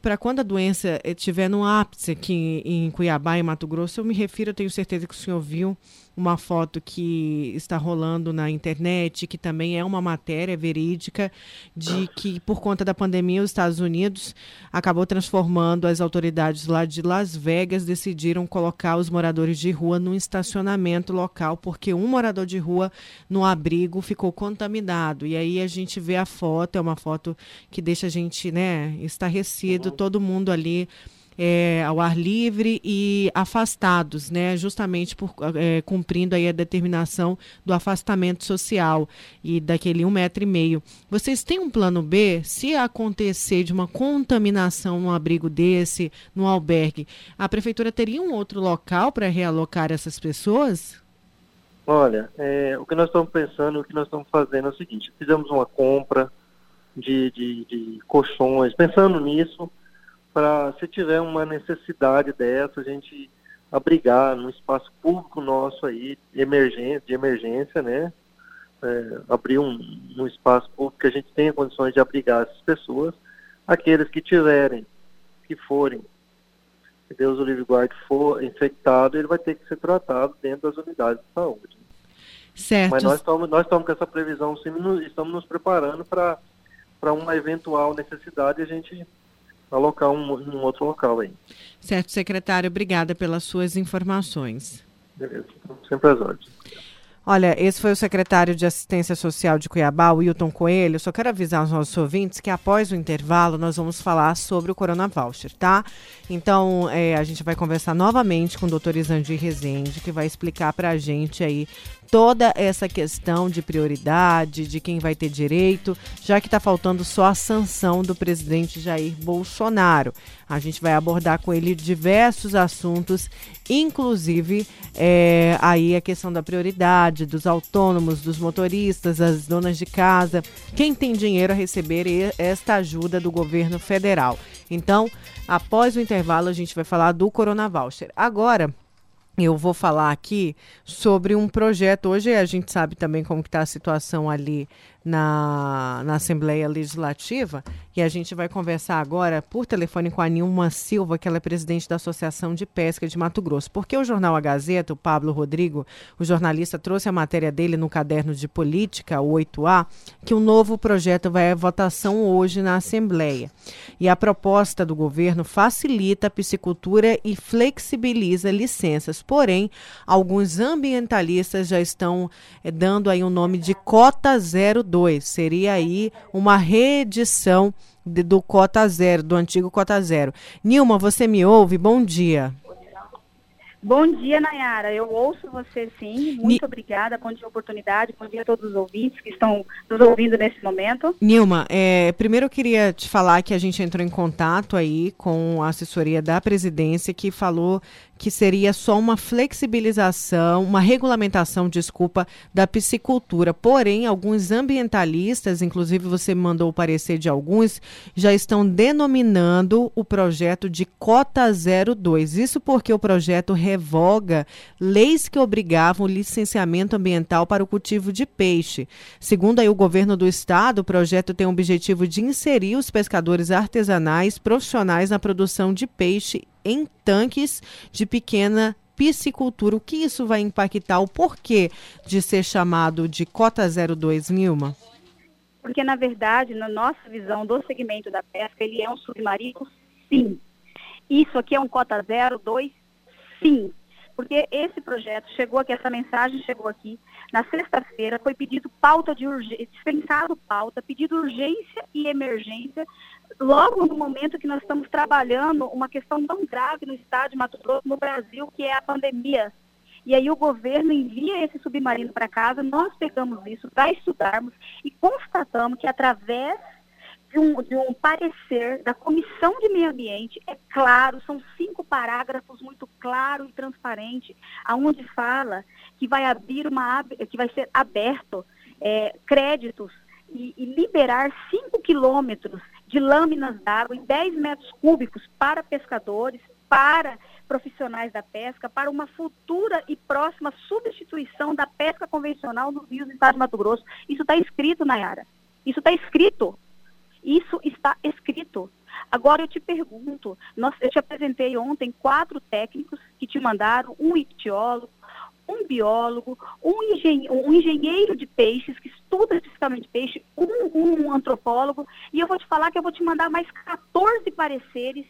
para quando a doença estiver no ápice aqui em Cuiabá e Mato Grosso? Eu me refiro, eu tenho certeza que o senhor viu uma foto que está rolando na internet, que também é uma matéria verídica, de que por conta da pandemia os Estados Unidos acabou transformando as autoridades lá de Las Vegas decidiram colocar os moradores de rua num estacionamento local porque um morador de rua no abrigo ficou contaminado. E aí a gente vê a foto, é uma foto que deixa a gente, né, estarrecido, todo mundo ali é, ao ar livre e afastados, né? Justamente por é, cumprindo aí a determinação do afastamento social e daquele um metro e meio. Vocês têm um plano B se acontecer de uma contaminação num abrigo desse, num albergue? A prefeitura teria um outro local para realocar essas pessoas? Olha, é, o que nós estamos pensando, o que nós estamos fazendo é o seguinte: fizemos uma compra de, de, de colchões, pensando nisso, para se tiver uma necessidade dessa, a gente abrigar num espaço público nosso aí, de emergência, de emergência né? É, abrir um, um espaço público que a gente tenha condições de abrigar essas pessoas, aqueles que tiverem, que forem se Deus o livre guarde for infectado, ele vai ter que ser tratado dentro das unidades de saúde. Certo. Mas nós estamos, nós estamos com essa previsão, sim, estamos nos preparando para uma eventual necessidade a gente alocar um, um outro local aí. Certo, secretário, obrigada pelas suas informações. Beleza, sempre às ordens. Olha, esse foi o secretário de Assistência Social de Cuiabá, Wilton Coelho. Só quero avisar os nossos ouvintes que após o intervalo nós vamos falar sobre o Corona Voucher, tá? Então, é, a gente vai conversar novamente com o doutor Isandir Rezende, que vai explicar para a gente aí toda essa questão de prioridade, de quem vai ter direito, já que está faltando só a sanção do presidente Jair Bolsonaro. A gente vai abordar com ele diversos assuntos, inclusive é, aí a questão da prioridade dos autônomos, dos motoristas, das donas de casa, quem tem dinheiro a receber esta ajuda do governo federal. Então, após o intervalo, a gente vai falar do Corona Voucher. Agora, eu vou falar aqui sobre um projeto. Hoje a gente sabe também como está a situação ali na, na Assembleia Legislativa e a gente vai conversar agora por telefone com a Nilma Silva, que ela é presidente da Associação de Pesca de Mato Grosso. Porque o jornal A Gazeta, o Pablo Rodrigo, o jornalista, trouxe a matéria dele no caderno de política, o 8A, que o novo projeto vai à votação hoje na Assembleia. E a proposta do governo facilita a piscicultura e flexibiliza licenças. Porém, alguns ambientalistas já estão é, dando aí o um nome de cota 02 2. Seria aí uma reedição de, do Cota Zero, do antigo Cota Zero. Nilma, você me ouve? Bom dia. Bom dia, Nayara. Eu ouço você sim. Muito Ni... obrigada. Bom dia, oportunidade. Bom dia a todos os ouvintes que estão nos ouvindo nesse momento. Nilma, é, primeiro eu queria te falar que a gente entrou em contato aí com a assessoria da presidência que falou que seria só uma flexibilização, uma regulamentação, desculpa, da piscicultura. Porém, alguns ambientalistas, inclusive você mandou o parecer de alguns, já estão denominando o projeto de Cota 02. Isso porque o projeto revoga leis que obrigavam o licenciamento ambiental para o cultivo de peixe. Segundo aí o governo do estado, o projeto tem o objetivo de inserir os pescadores artesanais profissionais na produção de peixe em tanques de pequena piscicultura. O que isso vai impactar? O porquê de ser chamado de Cota 02, Nilma? Porque, na verdade, na nossa visão do segmento da pesca, ele é um submarino, sim. Isso aqui é um Cota 02, sim. Porque esse projeto chegou aqui, essa mensagem chegou aqui. Na sexta-feira foi pedido pauta de urgência, dispensado pauta, pedido urgência e emergência logo no momento que nós estamos trabalhando uma questão tão grave no estado de Mato Grosso, no Brasil, que é a pandemia. E aí o governo envia esse submarino para casa, nós pegamos isso para estudarmos e constatamos que através de um, de um parecer da Comissão de Meio Ambiente, é claro, são cinco parágrafos muito claro e transparente, aonde fala que vai abrir uma que vai ser aberto é, créditos e, e liberar 5 quilômetros de lâminas d'água em 10 metros cúbicos para pescadores, para profissionais da pesca, para uma futura e próxima substituição da pesca convencional nos rios do estado de Mato Grosso. Isso está escrito, Nayara. Isso está escrito. Isso está escrito. Agora eu te pergunto, nós, eu te apresentei ontem quatro técnicos que te mandaram, um ictiólogo, um biólogo, um, engen um engenheiro de peixes que estuda especificamente peixe, um, um, antropólogo, e eu vou te falar que eu vou te mandar mais 14 pareceres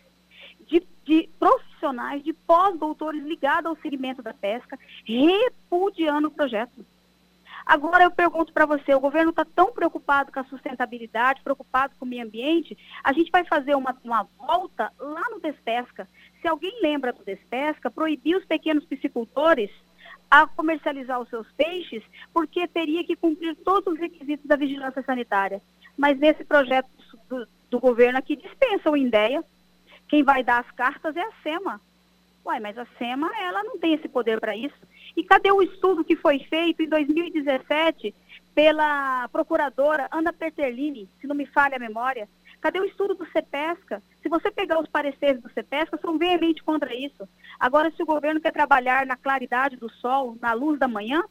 de, de profissionais, de pós-doutores ligados ao segmento da pesca, repudiando o projeto. Agora eu pergunto para você, o governo está tão preocupado com a sustentabilidade, preocupado com o meio ambiente, a gente vai fazer uma, uma volta lá no Despesca. Se alguém lembra do Despesca, proibir os pequenos piscicultores a comercializar os seus peixes, porque teria que cumprir todos os requisitos da vigilância sanitária. Mas nesse projeto do, do governo aqui dispensa o INDEA. Quem vai dar as cartas é a SEMA. Uai, mas a SEMA, ela não tem esse poder para isso. E cadê o estudo que foi feito em 2017 pela procuradora Ana Peterlini, se não me falha a memória? Cadê o estudo do CEPESCA? Se você pegar os pareceres do CEPESCA, são veemente contra isso. Agora, se o governo quer trabalhar na claridade do sol, na luz da manhã,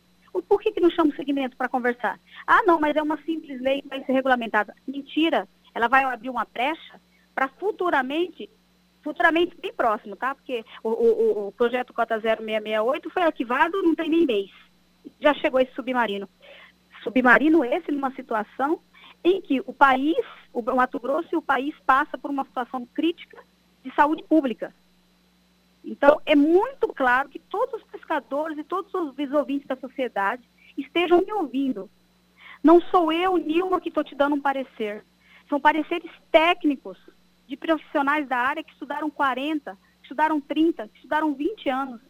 por que, que não chama o segmento para conversar? Ah, não, mas é uma simples lei que vai ser regulamentada. Mentira. Ela vai abrir uma brecha para futuramente futuramente bem próximo, tá? Porque o, o, o projeto Cota 0668 foi arquivado não tem nem mês. Já chegou esse submarino. Submarino esse numa situação em que o país, o Mato Grosso e o país passa por uma situação crítica de saúde pública. Então, é muito claro que todos os pescadores e todos os ouvintes da sociedade estejam me ouvindo. Não sou eu, Nilma, que estou te dando um parecer. São pareceres técnicos de profissionais da área que estudaram 40, estudaram 30, estudaram 20 anos.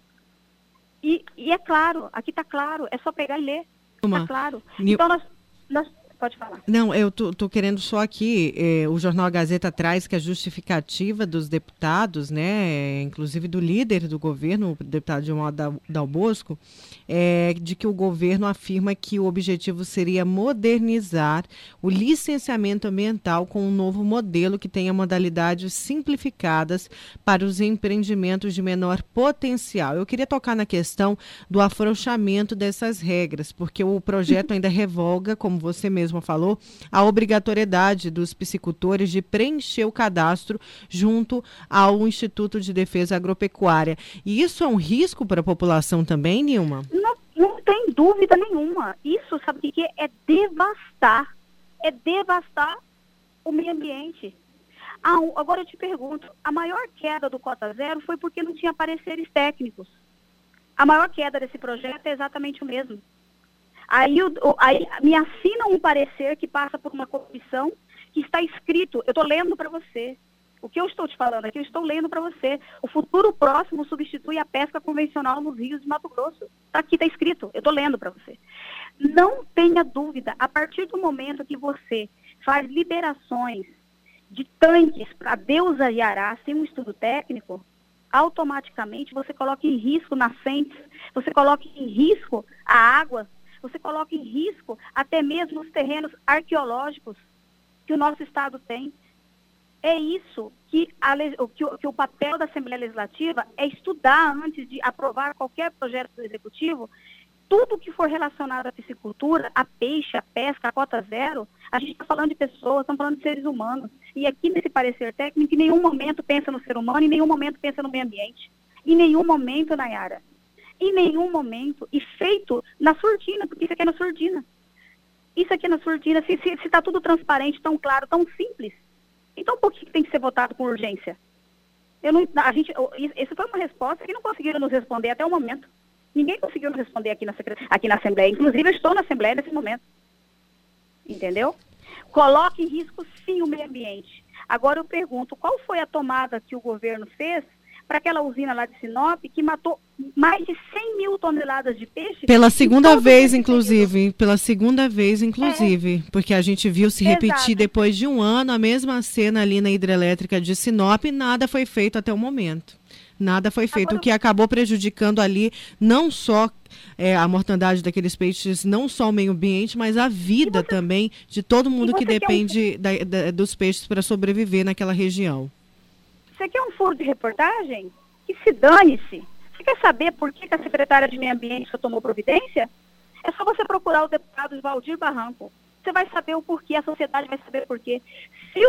E, e é claro, aqui está claro, é só pegar e ler. Está claro. Então, nós, nós Pode falar. Não, eu tô, tô querendo só aqui, eh, o Jornal Gazeta traz que a justificativa dos deputados, né, inclusive do líder do governo, o deputado Gilmar Dal Bosco, é de que o governo afirma que o objetivo seria modernizar o licenciamento ambiental com um novo modelo que tenha modalidades simplificadas para os empreendimentos de menor potencial. Eu queria tocar na questão do afrouxamento dessas regras, porque o projeto ainda revoga, como você mesmo mesma falou, a obrigatoriedade dos piscicultores de preencher o cadastro junto ao Instituto de Defesa Agropecuária. E isso é um risco para a população também, Nilma? Não, não tem dúvida nenhuma. Isso, sabe o que é? É devastar. É devastar o meio ambiente. Ah, agora eu te pergunto, a maior queda do Cota Zero foi porque não tinha pareceres técnicos. A maior queda desse projeto é exatamente o mesmo. Aí, o, aí me assina um parecer que passa por uma comissão que está escrito, eu estou lendo para você. O que eu estou te falando aqui, eu estou lendo para você. O futuro próximo substitui a pesca convencional nos rios de Mato Grosso. Tá aqui está escrito, eu estou lendo para você. Não tenha dúvida, a partir do momento que você faz liberações de tanques para Deus Ará sem um estudo técnico, automaticamente você coloca em risco nascentes, você coloca em risco a água você coloca em risco até mesmo os terrenos arqueológicos que o nosso Estado tem. É isso que, a, que, o, que o papel da Assembleia Legislativa é estudar antes de aprovar qualquer projeto do Executivo, tudo que for relacionado à piscicultura, a peixe, a pesca, a cota zero, a gente está falando de pessoas, estamos falando de seres humanos. E aqui nesse parecer técnico, em nenhum momento pensa no ser humano, em nenhum momento pensa no meio ambiente. Em nenhum momento, Nayara em nenhum momento e feito na surdina, porque isso aqui é na surdina. Isso aqui é na surdina, se está tá tudo transparente, tão claro, tão simples. Então por que tem que ser votado com urgência? Eu não, a gente, essa foi uma resposta que não conseguiram nos responder até o momento. Ninguém conseguiu nos responder aqui na, aqui na Assembleia. Inclusive, eu estou na Assembleia nesse momento. Entendeu? Coloque em risco, sim, o meio ambiente. Agora eu pergunto, qual foi a tomada que o governo fez para aquela usina lá de Sinop, que matou mais de 100 mil toneladas de peixe. Pela segunda vez, inclusive. Pela segunda vez, inclusive. É. Porque a gente viu se repetir Exato. depois de um ano a mesma cena ali na hidrelétrica de Sinop e nada foi feito até o momento. Nada foi feito, Agora, o que acabou prejudicando ali não só é, a mortandade daqueles peixes, não só o meio ambiente, mas a vida você, também de todo mundo que depende um... da, da, dos peixes para sobreviver naquela região. Você quer um furo de reportagem? Que se dane-se. Você quer saber por que, a secretária de Meio Ambiente só tomou providência? É só você procurar o deputado Valdir Barranco. Você vai saber o porquê, a sociedade vai saber o porquê.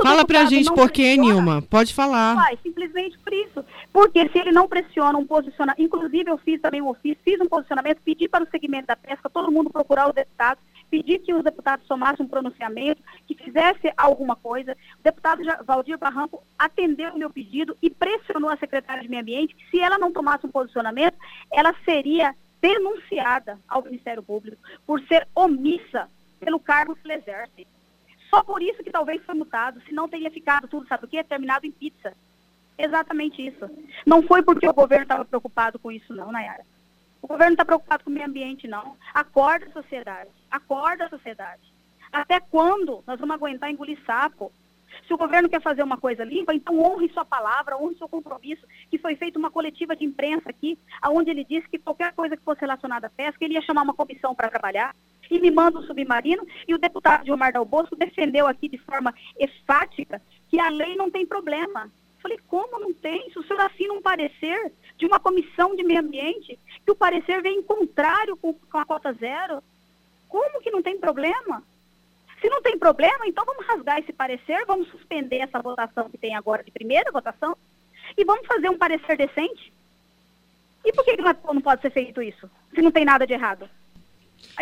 Fala pra gente por quê, Nilma. Pode falar. Vai, simplesmente por isso. Porque se ele não pressiona um posicionamento, inclusive eu fiz também um ofício, fiz um posicionamento, pedi para o segmento da pesca, todo mundo procurar os deputados, pedir que os deputados tomassem um pronunciamento, que fizesse alguma coisa. O deputado Valdir Barranco atendeu o meu pedido e pressionou a secretária de Meio Ambiente que se ela não tomasse um posicionamento, ela seria denunciada ao Ministério Público por ser omissa pelo cargo que ele exerce. Só por isso que talvez foi mutado, se não teria ficado tudo, sabe o quê? Terminado em pizza. Exatamente isso. Não foi porque o governo estava preocupado com isso, não, Nayara. O governo está preocupado com o meio ambiente, não. Acorda a sociedade. Acorda a sociedade. Até quando nós vamos aguentar engolir sapo? Se o governo quer fazer uma coisa limpa, então honre sua palavra, honre seu compromisso, que foi feita uma coletiva de imprensa aqui, onde ele disse que qualquer coisa que fosse relacionada à pesca, ele ia chamar uma comissão para trabalhar, e me manda um submarino, e o deputado Gilmar Dal Bosco defendeu aqui de forma enfática que a lei não tem problema. Falei, como não tem? Se o senhor assina um parecer de uma comissão de meio ambiente, que o parecer vem em contrário com, com a cota zero, como que não tem problema? Se não tem problema, então vamos rasgar esse parecer, vamos suspender essa votação que tem agora de primeira votação e vamos fazer um parecer decente. E por que, que não pode ser feito isso? Se não tem nada de errado.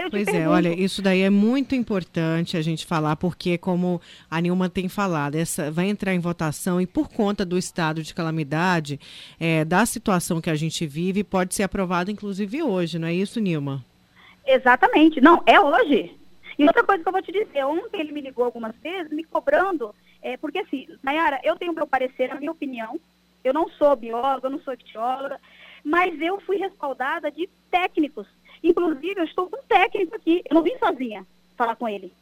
Pois pergunto. é, olha, isso daí é muito importante a gente falar, porque como a Nilma tem falado, essa vai entrar em votação e por conta do estado de calamidade, é, da situação que a gente vive, pode ser aprovado inclusive hoje, não é isso, Nilma? Exatamente. Não, é hoje. E outra coisa que eu vou te dizer, ontem ele me ligou algumas vezes, me cobrando, é, porque assim, Nayara, eu tenho meu parecer, a minha opinião, eu não sou bióloga, eu não sou ictióloga, mas eu fui respaldada de técnicos. Inclusive, eu estou com um técnico aqui, eu não vim sozinha falar com ele.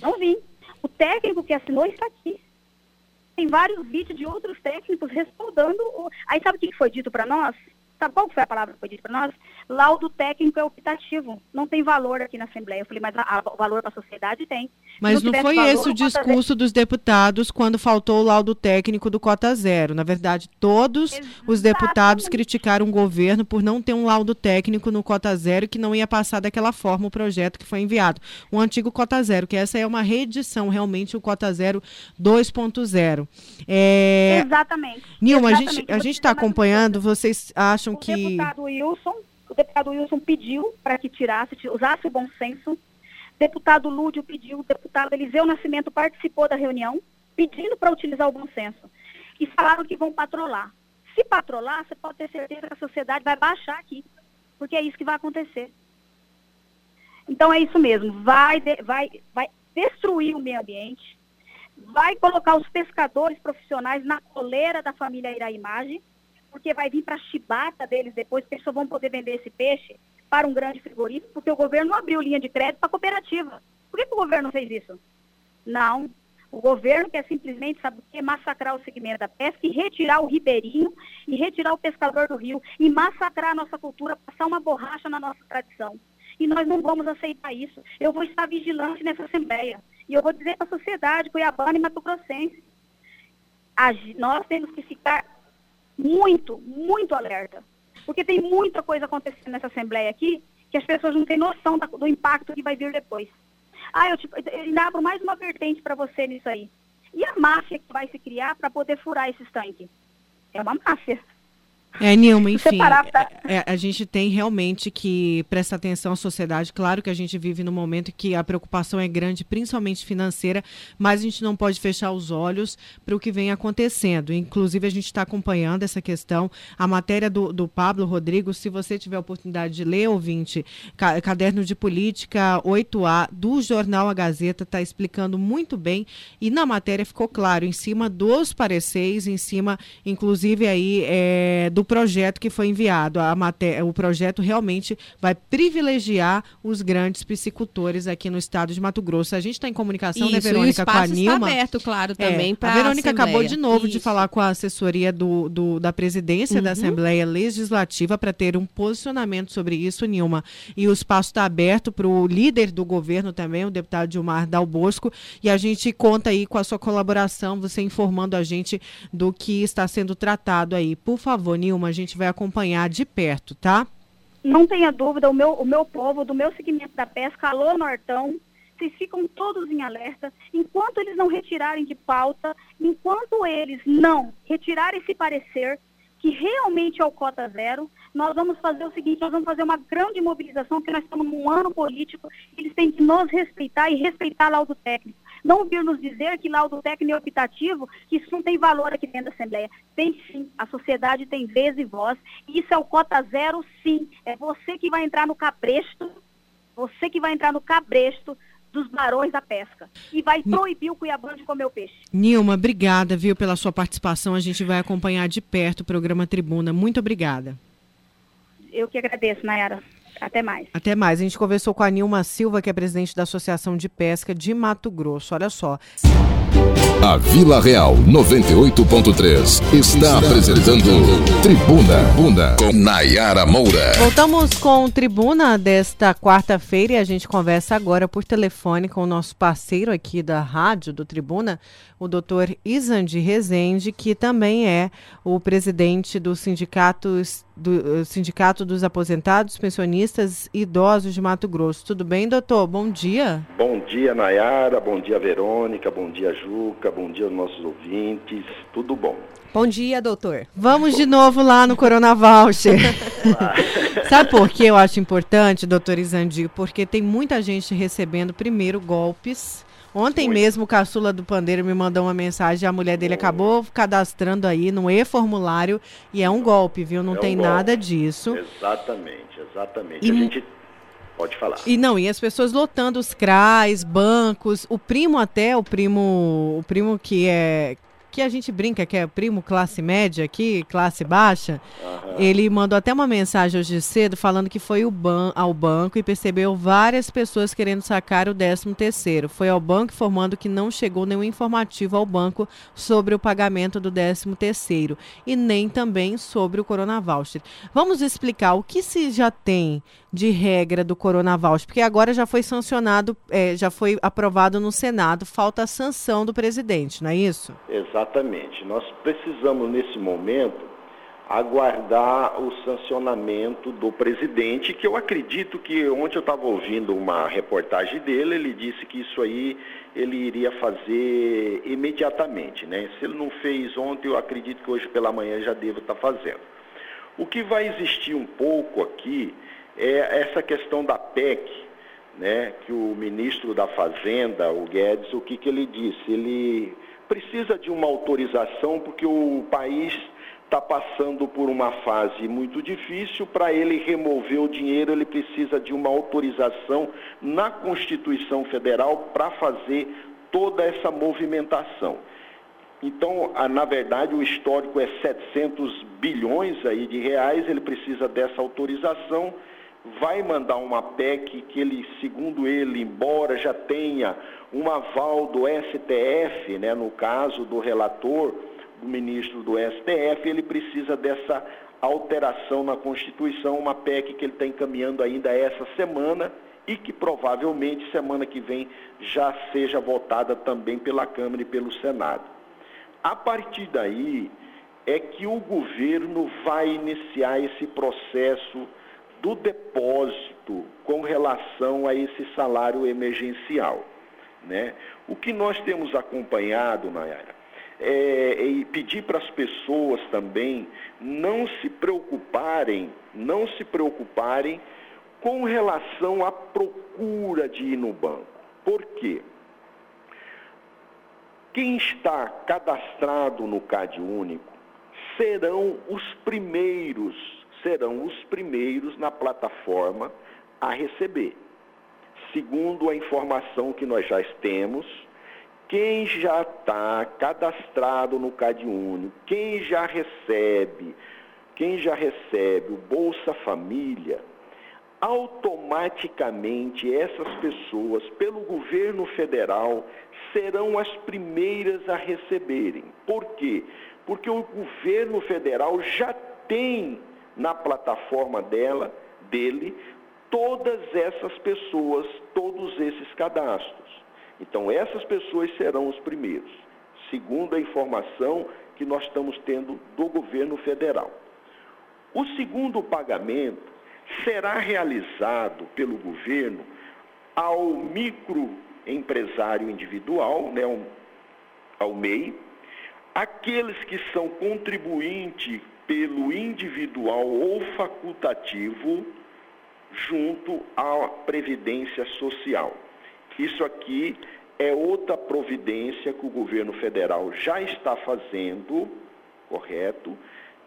Não vim. O técnico que assinou está aqui. Tem vários vídeos de outros técnicos respaldando. O... Aí sabe o que foi dito para nós? Sabe qual foi a palavra que foi dita para nós? Laudo técnico é optativo. Não tem valor aqui na Assembleia. Eu falei, mas o valor para a sociedade tem. Mas não, não foi valor, esse o discurso dos deputados quando faltou o laudo técnico do Cota Zero. Na verdade, todos Exatamente. os deputados criticaram o governo por não ter um laudo técnico no Cota Zero que não ia passar daquela forma o projeto que foi enviado. O antigo Cota Zero, que essa é uma reedição, realmente, o Cota Zero 2.0. É... Exatamente. Nilma, Exatamente. a gente está acompanhando, vocês acham acham o que. Deputado Wilson, o deputado Wilson pediu para que tirasse, usasse o bom senso. Deputado Lúdio pediu, o deputado Eliseu Nascimento participou da reunião, pedindo para utilizar o bom senso. E falaram que vão patrolar. Se patrolar, você pode ter certeza que a sociedade vai baixar aqui, porque é isso que vai acontecer. Então é isso mesmo, vai, vai, vai destruir o meio ambiente, vai colocar os pescadores profissionais na coleira da família Iraimagem, porque vai vir para a chibata deles depois, que eles só vão poder vender esse peixe para um grande frigorífico, porque o governo não abriu linha de crédito para cooperativa. Por que, que, o governo fez isso? Não. O governo quer simplesmente, sabe o que? Massacrar o segmento da pesca e retirar o ribeirinho e retirar o pescador do rio e massacrar a nossa cultura, passar uma borracha na nossa tradição. E nós não vamos aceitar isso. Eu vou estar vigilante nessa Assembleia. E eu vou dizer para a sociedade, Cuiabana e Mato Grossense, nós temos que ficar muito, muito alerta. Porque tem muita coisa acontecendo nessa Assembleia aqui que as pessoas não têm noção do impacto que vai vir depois. Ah, eu, tipo, eu abro mais uma vertente para você nisso aí. E a máfia que vai se criar para poder furar esses tanques? É uma máfia. É, Nilma, enfim, pra... é, a gente tem realmente que prestar atenção à sociedade. Claro que a gente vive num momento que a preocupação é grande, principalmente financeira, mas a gente não pode fechar os olhos para o que vem acontecendo. Inclusive, a gente está acompanhando essa questão. A matéria do, do Pablo Rodrigo, se você tiver a oportunidade de ler, ouvinte, Caderno de Política 8A, do jornal A Gazeta, está explicando muito bem. E na matéria ficou claro, em cima dos pareceres, em cima, inclusive, aí, é, do projeto que foi enviado. A matéria, o projeto realmente vai privilegiar os grandes piscicultores aqui no estado de Mato Grosso. A gente está em comunicação, né, Isso, né, Verônica, com a Nilma. Está aberto, claro, também é, para a Verônica acabou de novo Isso. de falar com a assessoria do, do da presidência uhum. da Assembleia Legislativa para ter um posicionamento sobre isso, Nilma. E o espaço está aberto para o líder do governo também, o deputado Gilmar Dal Bosco, e a gente conta aí com a sua colaboração, você informando a gente do que está sendo tratado aí. Por favor, Nilma. Nilma, a gente vai acompanhar de perto, tá? Não tenha dúvida, o meu, o meu povo, do meu segmento da pesca, alô Nortão, vocês ficam todos em alerta. Enquanto eles não retirarem de pauta, enquanto eles não retirarem esse parecer, que realmente é o cota zero, nós vamos fazer o seguinte, nós vamos fazer uma grande mobilização, porque nós estamos num ano político, eles têm que nos respeitar e respeitar laudo técnico. Não vir nos dizer que laudo técnico é optativo, que isso não tem valor aqui dentro da Assembleia. Tem sim, a sociedade tem vez e voz, e isso é o cota zero sim. É você que vai entrar no cabresto, você que vai entrar no cabresto dos barões da pesca e vai proibir o cuiabano de comer o peixe. Nilma, obrigada, viu, pela sua participação. A gente vai acompanhar de perto o programa Tribuna. Muito obrigada. Eu que agradeço, Nayara. Até mais. Até mais. A gente conversou com a Nilma Silva, que é presidente da Associação de Pesca de Mato Grosso. Olha só. A Vila Real 98.3 está apresentando Tribuna Bunda com Nayara Moura. Voltamos com Tribuna desta quarta-feira e a gente conversa agora por telefone com o nosso parceiro aqui da rádio do Tribuna, o doutor Isandi Rezende, que também é o presidente do sindicato, do Sindicato dos Aposentados, Pensionistas e Idosos de Mato Grosso. Tudo bem, doutor? Bom dia. Bom dia, Nayara. Bom dia, Verônica. Bom dia, Juca. Bom dia aos nossos ouvintes. Tudo bom? Bom dia, doutor. Vamos de novo lá no Corona Voucher. Sabe por que eu acho importante, doutor Isandi? Porque tem muita gente recebendo primeiro golpes Ontem Muito. mesmo o caçula do Pandeiro me mandou uma mensagem, a mulher dele acabou cadastrando aí no e-formulário e é um golpe, viu? Não é tem nada disso. Exatamente, exatamente. E, a gente pode falar. E não, e as pessoas lotando os CRAs, bancos, o primo até, o primo, o primo que é que a gente brinca que é primo classe média aqui, classe baixa, uhum. ele mandou até uma mensagem hoje cedo falando que foi ban ao banco e percebeu várias pessoas querendo sacar o 13 terceiro. Foi ao banco informando que não chegou nenhum informativo ao banco sobre o pagamento do 13 terceiro e nem também sobre o Corona Voucher. Vamos explicar o que se já tem de regra do Corona Voucher, porque agora já foi sancionado, é, já foi aprovado no Senado, falta a sanção do presidente, não é isso? Exatamente. Nós precisamos, nesse momento, aguardar o sancionamento do presidente, que eu acredito que ontem eu estava ouvindo uma reportagem dele, ele disse que isso aí ele iria fazer imediatamente, né? Se ele não fez ontem, eu acredito que hoje pela manhã já deva estar tá fazendo. O que vai existir um pouco aqui é essa questão da PEC, né, que o ministro da Fazenda, o Guedes, o que, que ele disse? Ele precisa de uma autorização porque o país está passando por uma fase muito difícil. Para ele remover o dinheiro, ele precisa de uma autorização na Constituição Federal para fazer toda essa movimentação. Então, na verdade, o histórico é 700 bilhões aí de reais, ele precisa dessa autorização vai mandar uma PEC que ele, segundo ele, embora já tenha um aval do STF, né, no caso do relator, do ministro do STF, ele precisa dessa alteração na Constituição, uma PEC que ele está encaminhando ainda essa semana e que provavelmente semana que vem já seja votada também pela Câmara e pelo Senado. A partir daí é que o governo vai iniciar esse processo do depósito com relação a esse salário emergencial. Né? O que nós temos acompanhado, Nayara, é, é pedir para as pessoas também não se preocuparem, não se preocuparem com relação à procura de ir no banco. Por quê? Quem está cadastrado no CAD único serão os primeiros serão os primeiros na plataforma a receber. Segundo a informação que nós já temos, quem já está cadastrado no CadÚnico, quem já recebe, quem já recebe o Bolsa Família, automaticamente essas pessoas, pelo governo federal, serão as primeiras a receberem. Por quê? Porque o governo federal já tem na plataforma dela, dele, todas essas pessoas, todos esses cadastros. Então, essas pessoas serão os primeiros, segundo a informação que nós estamos tendo do governo federal. O segundo pagamento será realizado pelo governo ao microempresário individual, né, ao MEI, aqueles que são contribuinte pelo individual ou facultativo junto à Previdência Social. Isso aqui é outra providência que o governo federal já está fazendo, correto?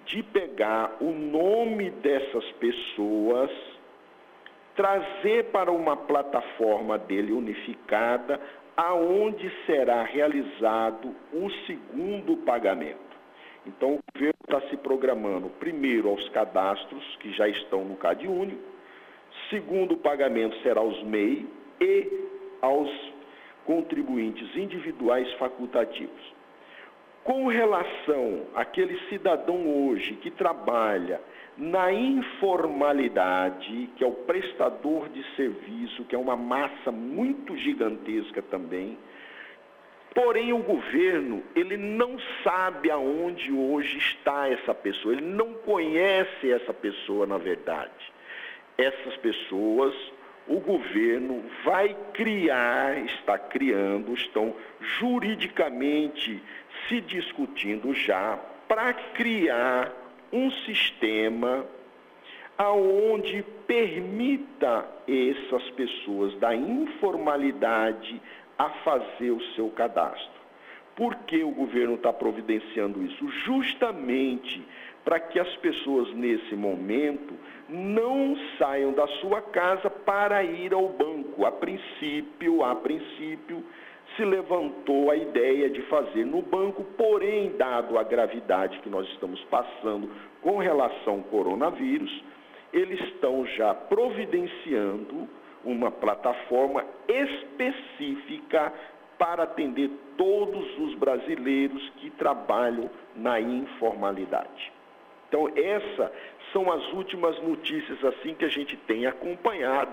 De pegar o nome dessas pessoas, trazer para uma plataforma dele unificada, aonde será realizado o segundo pagamento. Então, o governo está se programando, primeiro, aos cadastros que já estão no CAD único, segundo pagamento será aos MEI e aos contribuintes individuais facultativos. Com relação àquele cidadão hoje que trabalha na informalidade, que é o prestador de serviço, que é uma massa muito gigantesca também, Porém, o governo, ele não sabe aonde hoje está essa pessoa, ele não conhece essa pessoa na verdade. Essas pessoas, o governo vai criar, está criando, estão juridicamente se discutindo já para criar um sistema aonde permita essas pessoas da informalidade a fazer o seu cadastro. Por que o governo está providenciando isso? Justamente para que as pessoas, nesse momento, não saiam da sua casa para ir ao banco. A princípio, a princípio, se levantou a ideia de fazer no banco, porém, dado a gravidade que nós estamos passando com relação ao coronavírus, eles estão já providenciando uma plataforma específica para atender todos os brasileiros que trabalham na informalidade. Então, essas são as últimas notícias assim que a gente tem acompanhado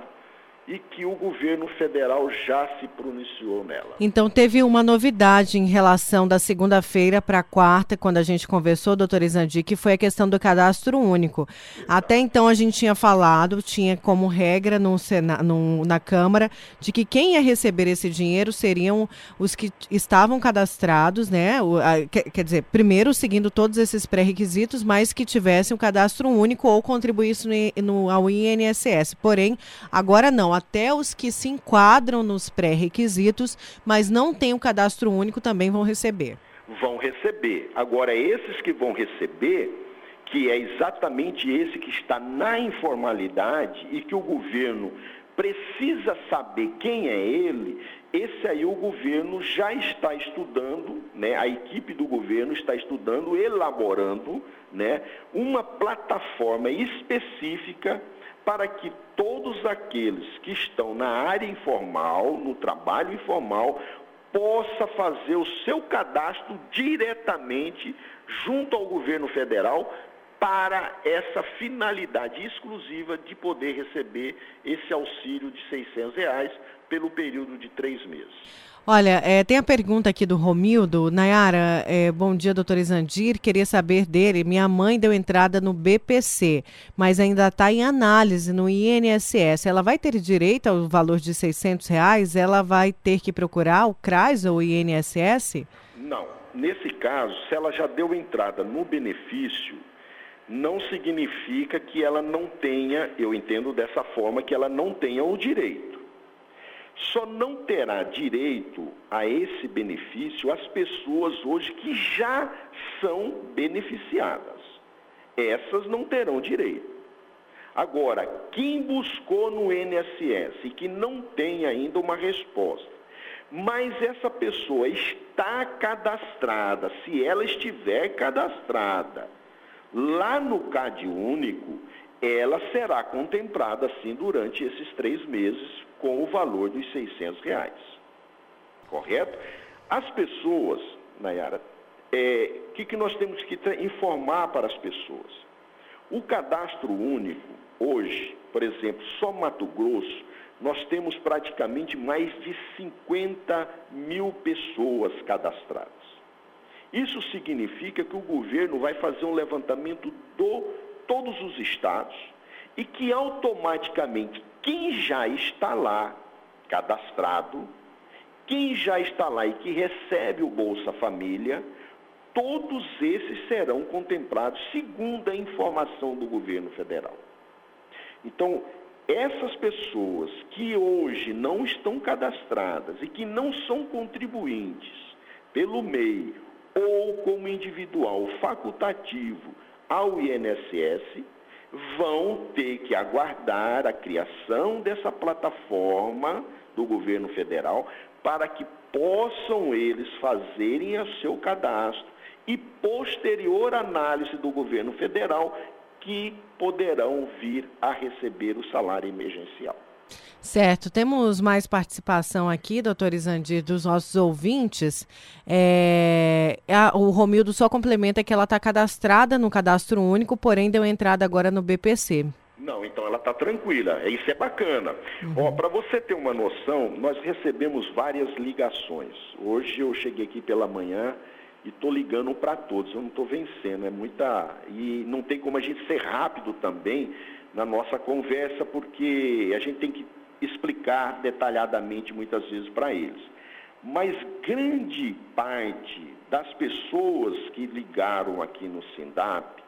e que o governo federal já se pronunciou nela. Então teve uma novidade em relação da segunda-feira para a quarta, quando a gente conversou, doutor Isandi, que foi a questão do cadastro único. Até então a gente tinha falado, tinha como regra no Sena, no, na Câmara, de que quem ia receber esse dinheiro seriam os que estavam cadastrados, né? O, a, quer, dizer, primeiro seguindo todos esses pré-requisitos, mas que tivessem um cadastro único ou contribuíssem no, no, ao INSS. Porém, agora não até os que se enquadram nos pré-requisitos, mas não têm o cadastro único também vão receber. Vão receber. Agora, esses que vão receber, que é exatamente esse que está na informalidade e que o governo precisa saber quem é ele, esse aí o governo já está estudando, né? a equipe do governo está estudando, elaborando né? uma plataforma específica para que todos aqueles que estão na área informal, no trabalho informal, possa fazer o seu cadastro diretamente junto ao governo federal para essa finalidade exclusiva de poder receber esse auxílio de 600 reais pelo período de três meses. Olha, é, tem a pergunta aqui do Romildo. Nayara, é, bom dia, doutor Isandir. Queria saber dele. Minha mãe deu entrada no BPC, mas ainda está em análise no INSS. Ela vai ter direito ao valor de 600 reais? Ela vai ter que procurar o CRAS ou o INSS? Não. Nesse caso, se ela já deu entrada no benefício, não significa que ela não tenha, eu entendo dessa forma, que ela não tenha o direito só não terá direito a esse benefício as pessoas hoje que já são beneficiadas. Essas não terão direito. Agora, quem buscou no INSS e que não tem ainda uma resposta, mas essa pessoa está cadastrada, se ela estiver cadastrada lá no CAD único, ela será contemplada sim durante esses três meses com o valor dos 600 reais. Correto? As pessoas, Nayara, o é, que, que nós temos que informar para as pessoas? O cadastro único, hoje, por exemplo, só Mato Grosso, nós temos praticamente mais de 50 mil pessoas cadastradas. Isso significa que o governo vai fazer um levantamento de todos os estados e que automaticamente quem já está lá cadastrado, quem já está lá e que recebe o Bolsa Família, todos esses serão contemplados segundo a informação do governo federal. Então, essas pessoas que hoje não estão cadastradas e que não são contribuintes pelo MEI ou como individual facultativo ao INSS, vão ter que aguardar a criação dessa plataforma do governo federal para que possam eles fazerem o seu cadastro e posterior análise do governo federal que poderão vir a receber o salário emergencial. Certo, temos mais participação aqui, doutor Isandir, dos nossos ouvintes. É, a, o Romildo só complementa que ela está cadastrada no cadastro único, porém deu entrada agora no BPC. Não, então ela está tranquila. Isso é bacana. Uhum. Para você ter uma noção, nós recebemos várias ligações. Hoje eu cheguei aqui pela manhã e estou ligando para todos. Eu não estou vencendo, é muita. E não tem como a gente ser rápido também na nossa conversa, porque a gente tem que explicar detalhadamente muitas vezes para eles. Mas grande parte das pessoas que ligaram aqui no SINDAP,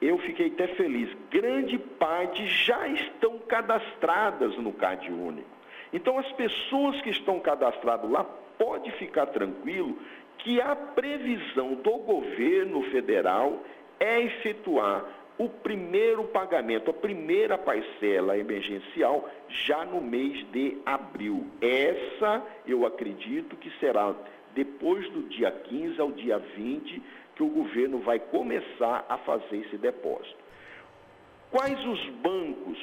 eu fiquei até feliz, grande parte já estão cadastradas no CAD Único. Então as pessoas que estão cadastradas lá, pode ficar tranquilo que a previsão do governo federal é efetuar o primeiro pagamento, a primeira parcela emergencial, já no mês de abril. Essa, eu acredito que será depois do dia 15 ao dia 20, que o governo vai começar a fazer esse depósito. Quais os bancos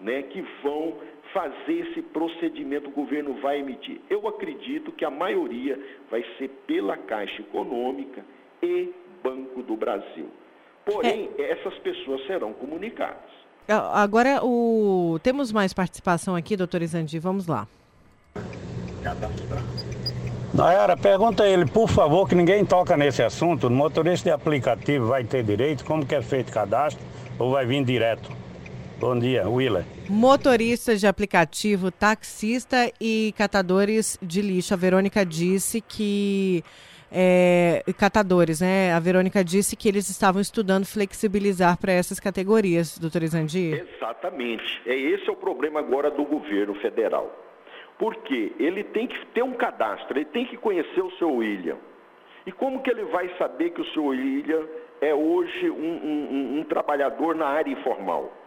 né, que vão fazer esse procedimento, o governo vai emitir? Eu acredito que a maioria vai ser pela Caixa Econômica e Banco do Brasil. Porém, é. essas pessoas serão comunicadas. Agora, o... temos mais participação aqui, doutor Isandi, vamos lá. Cadastrar. Nayara, pergunta a ele, por favor, que ninguém toca nesse assunto. O motorista de aplicativo vai ter direito? Como que é feito o cadastro? Ou vai vir direto? Bom dia, Willer. Motoristas de aplicativo, taxista e catadores de lixo. A Verônica disse que é, catadores, né? A Verônica disse que eles estavam estudando flexibilizar para essas categorias, doutor Izandir. Exatamente. É esse é o problema agora do governo federal. Porque ele tem que ter um cadastro, ele tem que conhecer o seu William. E como que ele vai saber que o seu William é hoje um, um, um trabalhador na área informal?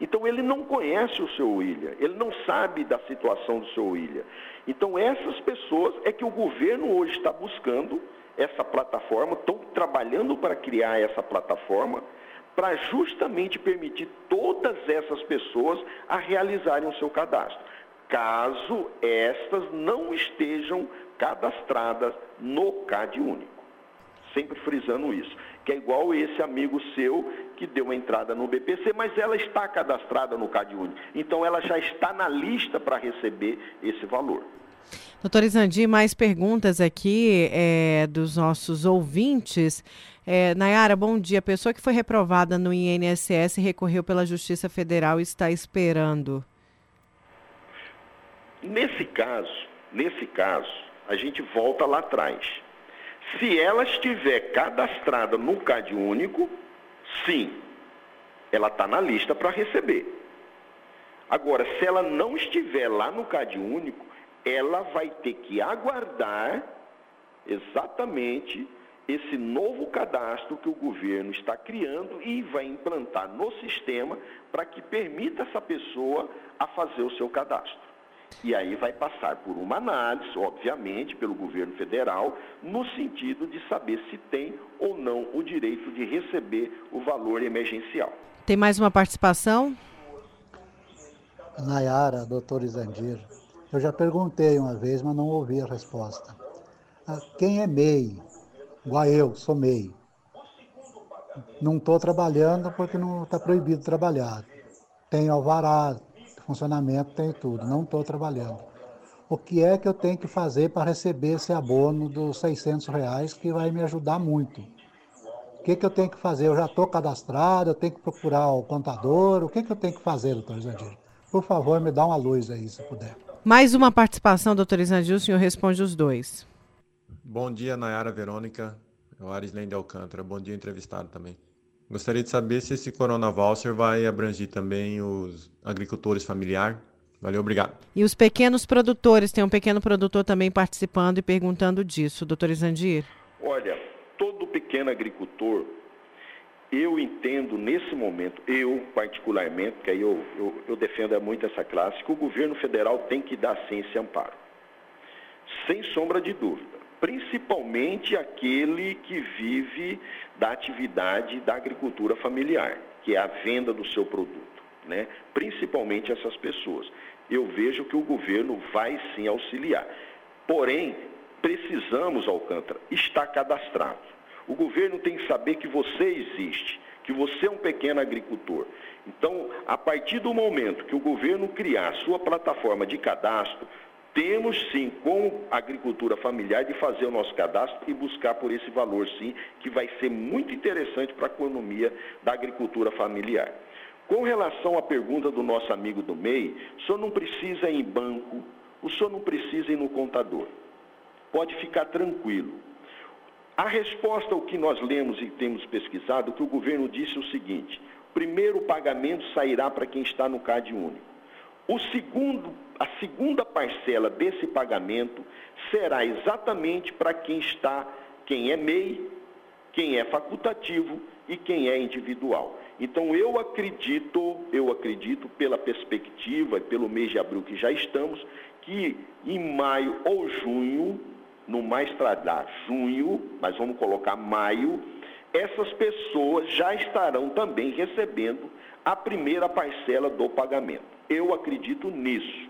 Então ele não conhece o seu William, ele não sabe da situação do seu William. Então essas pessoas é que o governo hoje está buscando essa plataforma, estão trabalhando para criar essa plataforma, para justamente permitir todas essas pessoas a realizarem o seu cadastro, caso estas não estejam cadastradas no CAD único. Sempre frisando isso que é igual esse amigo seu que deu entrada no BPC, mas ela está cadastrada no CadÚnico. Então ela já está na lista para receber esse valor. Doutor Izandi, mais perguntas aqui é, dos nossos ouvintes. É, Nayara, bom dia. Pessoa que foi reprovada no INSS recorreu pela Justiça Federal e está esperando. Nesse caso, nesse caso, a gente volta lá atrás. Se ela estiver cadastrada no CAD único, sim, ela está na lista para receber. Agora, se ela não estiver lá no CAD único, ela vai ter que aguardar exatamente esse novo cadastro que o governo está criando e vai implantar no sistema para que permita essa pessoa a fazer o seu cadastro. E aí vai passar por uma análise, obviamente, pelo governo federal, no sentido de saber se tem ou não o direito de receber o valor emergencial. Tem mais uma participação? Nayara, doutor Isandir, eu já perguntei uma vez, mas não ouvi a resposta. Ah, quem é MEI? Igual eu, sou MEI. Não estou trabalhando porque não está proibido trabalhar. Tenho alvará, funcionamento, tenho tudo, não estou trabalhando. O que é que eu tenho que fazer para receber esse abono dos 600 reais que vai me ajudar muito? O que, que eu tenho que fazer? Eu já estou cadastrado, eu tenho que procurar o contador, o que, que eu tenho que fazer, doutor Isandir? Por favor, me dá uma luz aí, se puder. Mais uma participação, doutor Isandir, o senhor responde os dois. Bom dia, Nayara Verônica. é o Arislene Alcântara. Bom dia, entrevistado também. Gostaria de saber se esse Corona Voucher vai abranger também os agricultores familiares. Valeu, obrigado. E os pequenos produtores, tem um pequeno produtor também participando e perguntando disso, doutor Isandir. Olha, todo pequeno agricultor, eu entendo nesse momento, eu particularmente, que aí eu, eu, eu defendo muito essa classe, que o governo federal tem que dar sim esse amparo. Sem sombra de dúvida principalmente aquele que vive da atividade da agricultura familiar, que é a venda do seu produto, né? principalmente essas pessoas. Eu vejo que o governo vai sim auxiliar. Porém, precisamos, Alcântara, estar cadastrado. O governo tem que saber que você existe, que você é um pequeno agricultor. Então, a partir do momento que o governo criar a sua plataforma de cadastro, temos sim, com a agricultura familiar, de fazer o nosso cadastro e buscar por esse valor sim, que vai ser muito interessante para a economia da agricultura familiar. Com relação à pergunta do nosso amigo do MEI, o senhor não precisa ir em banco, o senhor não precisa ir no contador. Pode ficar tranquilo. A resposta ao que nós lemos e temos pesquisado, que o governo disse é o seguinte: primeiro o pagamento sairá para quem está no CAD único. O segundo, a segunda parcela desse pagamento será exatamente para quem está, quem é MEI, quem é facultativo e quem é individual. Então eu acredito, eu acredito pela perspectiva e pelo mês de abril que já estamos, que em maio ou junho, no mais tardar junho, mas vamos colocar maio, essas pessoas já estarão também recebendo a primeira parcela do pagamento. Eu acredito nisso.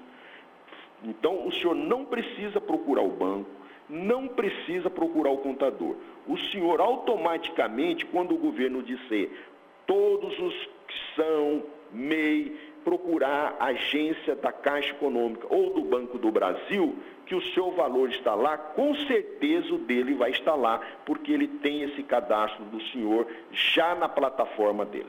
Então, o senhor não precisa procurar o banco, não precisa procurar o contador. O senhor automaticamente, quando o governo disser todos os que são MEI, procurar a agência da Caixa Econômica ou do Banco do Brasil, que o seu valor está lá, com certeza o dele vai estar lá, porque ele tem esse cadastro do senhor já na plataforma dele.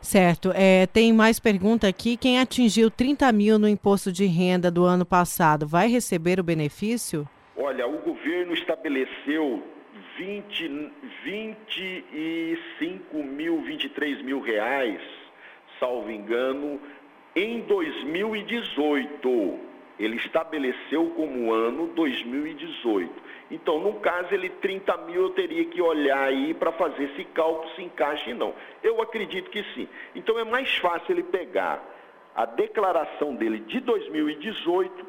Certo. É, tem mais pergunta aqui. Quem atingiu 30 mil no imposto de renda do ano passado vai receber o benefício? Olha, o governo estabeleceu 20, 25 mil, 23 mil reais, salvo engano, em 2018 ele estabeleceu como ano 2018. Então, no caso, ele 30 mil eu teria que olhar aí para fazer esse cálculo se encaixa e não. Eu acredito que sim. Então é mais fácil ele pegar a declaração dele de 2018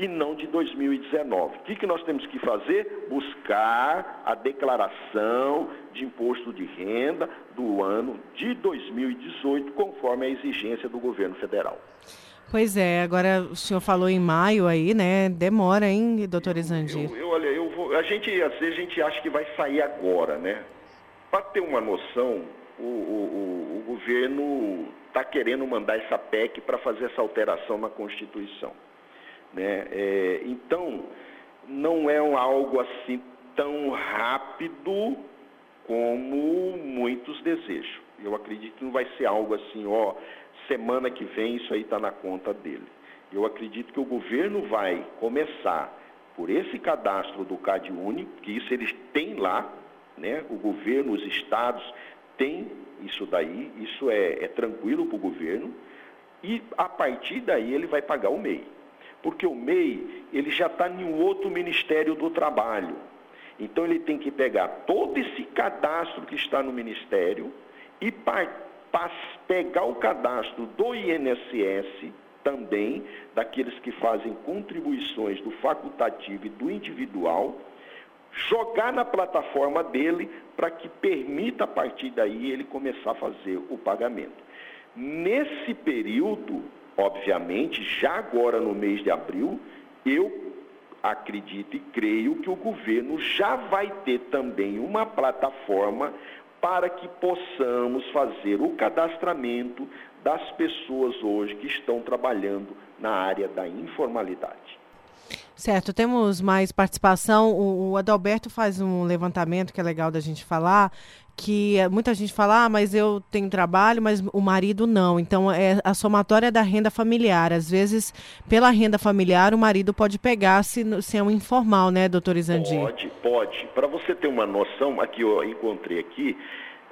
e não de 2019. O que, que nós temos que fazer? Buscar a declaração de imposto de renda do ano de 2018, conforme a exigência do governo federal. Pois é, agora o senhor falou em maio aí, né? Demora, hein, doutor Exandir? Eu, eu, olha, eu vou, a gente, às vezes a gente acha que vai sair agora, né? Para ter uma noção, o, o, o governo está querendo mandar essa PEC para fazer essa alteração na Constituição. Né? É, então, não é algo assim tão rápido como muitos desejam. Eu acredito que não vai ser algo assim, ó, semana que vem isso aí está na conta dele. Eu acredito que o governo vai começar por esse cadastro do CAD único, que isso eles têm lá, né? o governo, os estados têm isso daí, isso é, é tranquilo para o governo, e a partir daí ele vai pagar o MEI. Porque o MEI, ele já está em um outro Ministério do Trabalho. Então ele tem que pegar todo esse cadastro que está no Ministério e pegar o cadastro do INSS também, daqueles que fazem contribuições do facultativo e do individual, jogar na plataforma dele para que permita a partir daí ele começar a fazer o pagamento. Nesse período, obviamente, já agora no mês de abril, eu acredito e creio que o governo já vai ter também uma plataforma para que possamos fazer o cadastramento das pessoas hoje que estão trabalhando na área da informalidade. Certo, temos mais participação. O, o Adalberto faz um levantamento que é legal da gente falar, que muita gente fala, ah, mas eu tenho trabalho, mas o marido não. Então, é a somatória da renda familiar. Às vezes, pela renda familiar, o marido pode pegar se, se é um informal, né, doutor Izandi? Pode, pode. Para você ter uma noção, aqui eu encontrei aqui,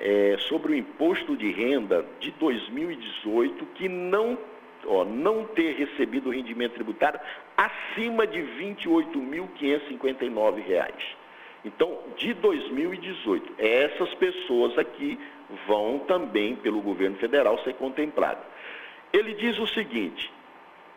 é, sobre o imposto de renda de 2018, que não ó, não ter recebido rendimento tributário acima de R$ 28.559. Então, de 2018, essas pessoas aqui vão também, pelo governo federal, ser contempladas. Ele diz o seguinte: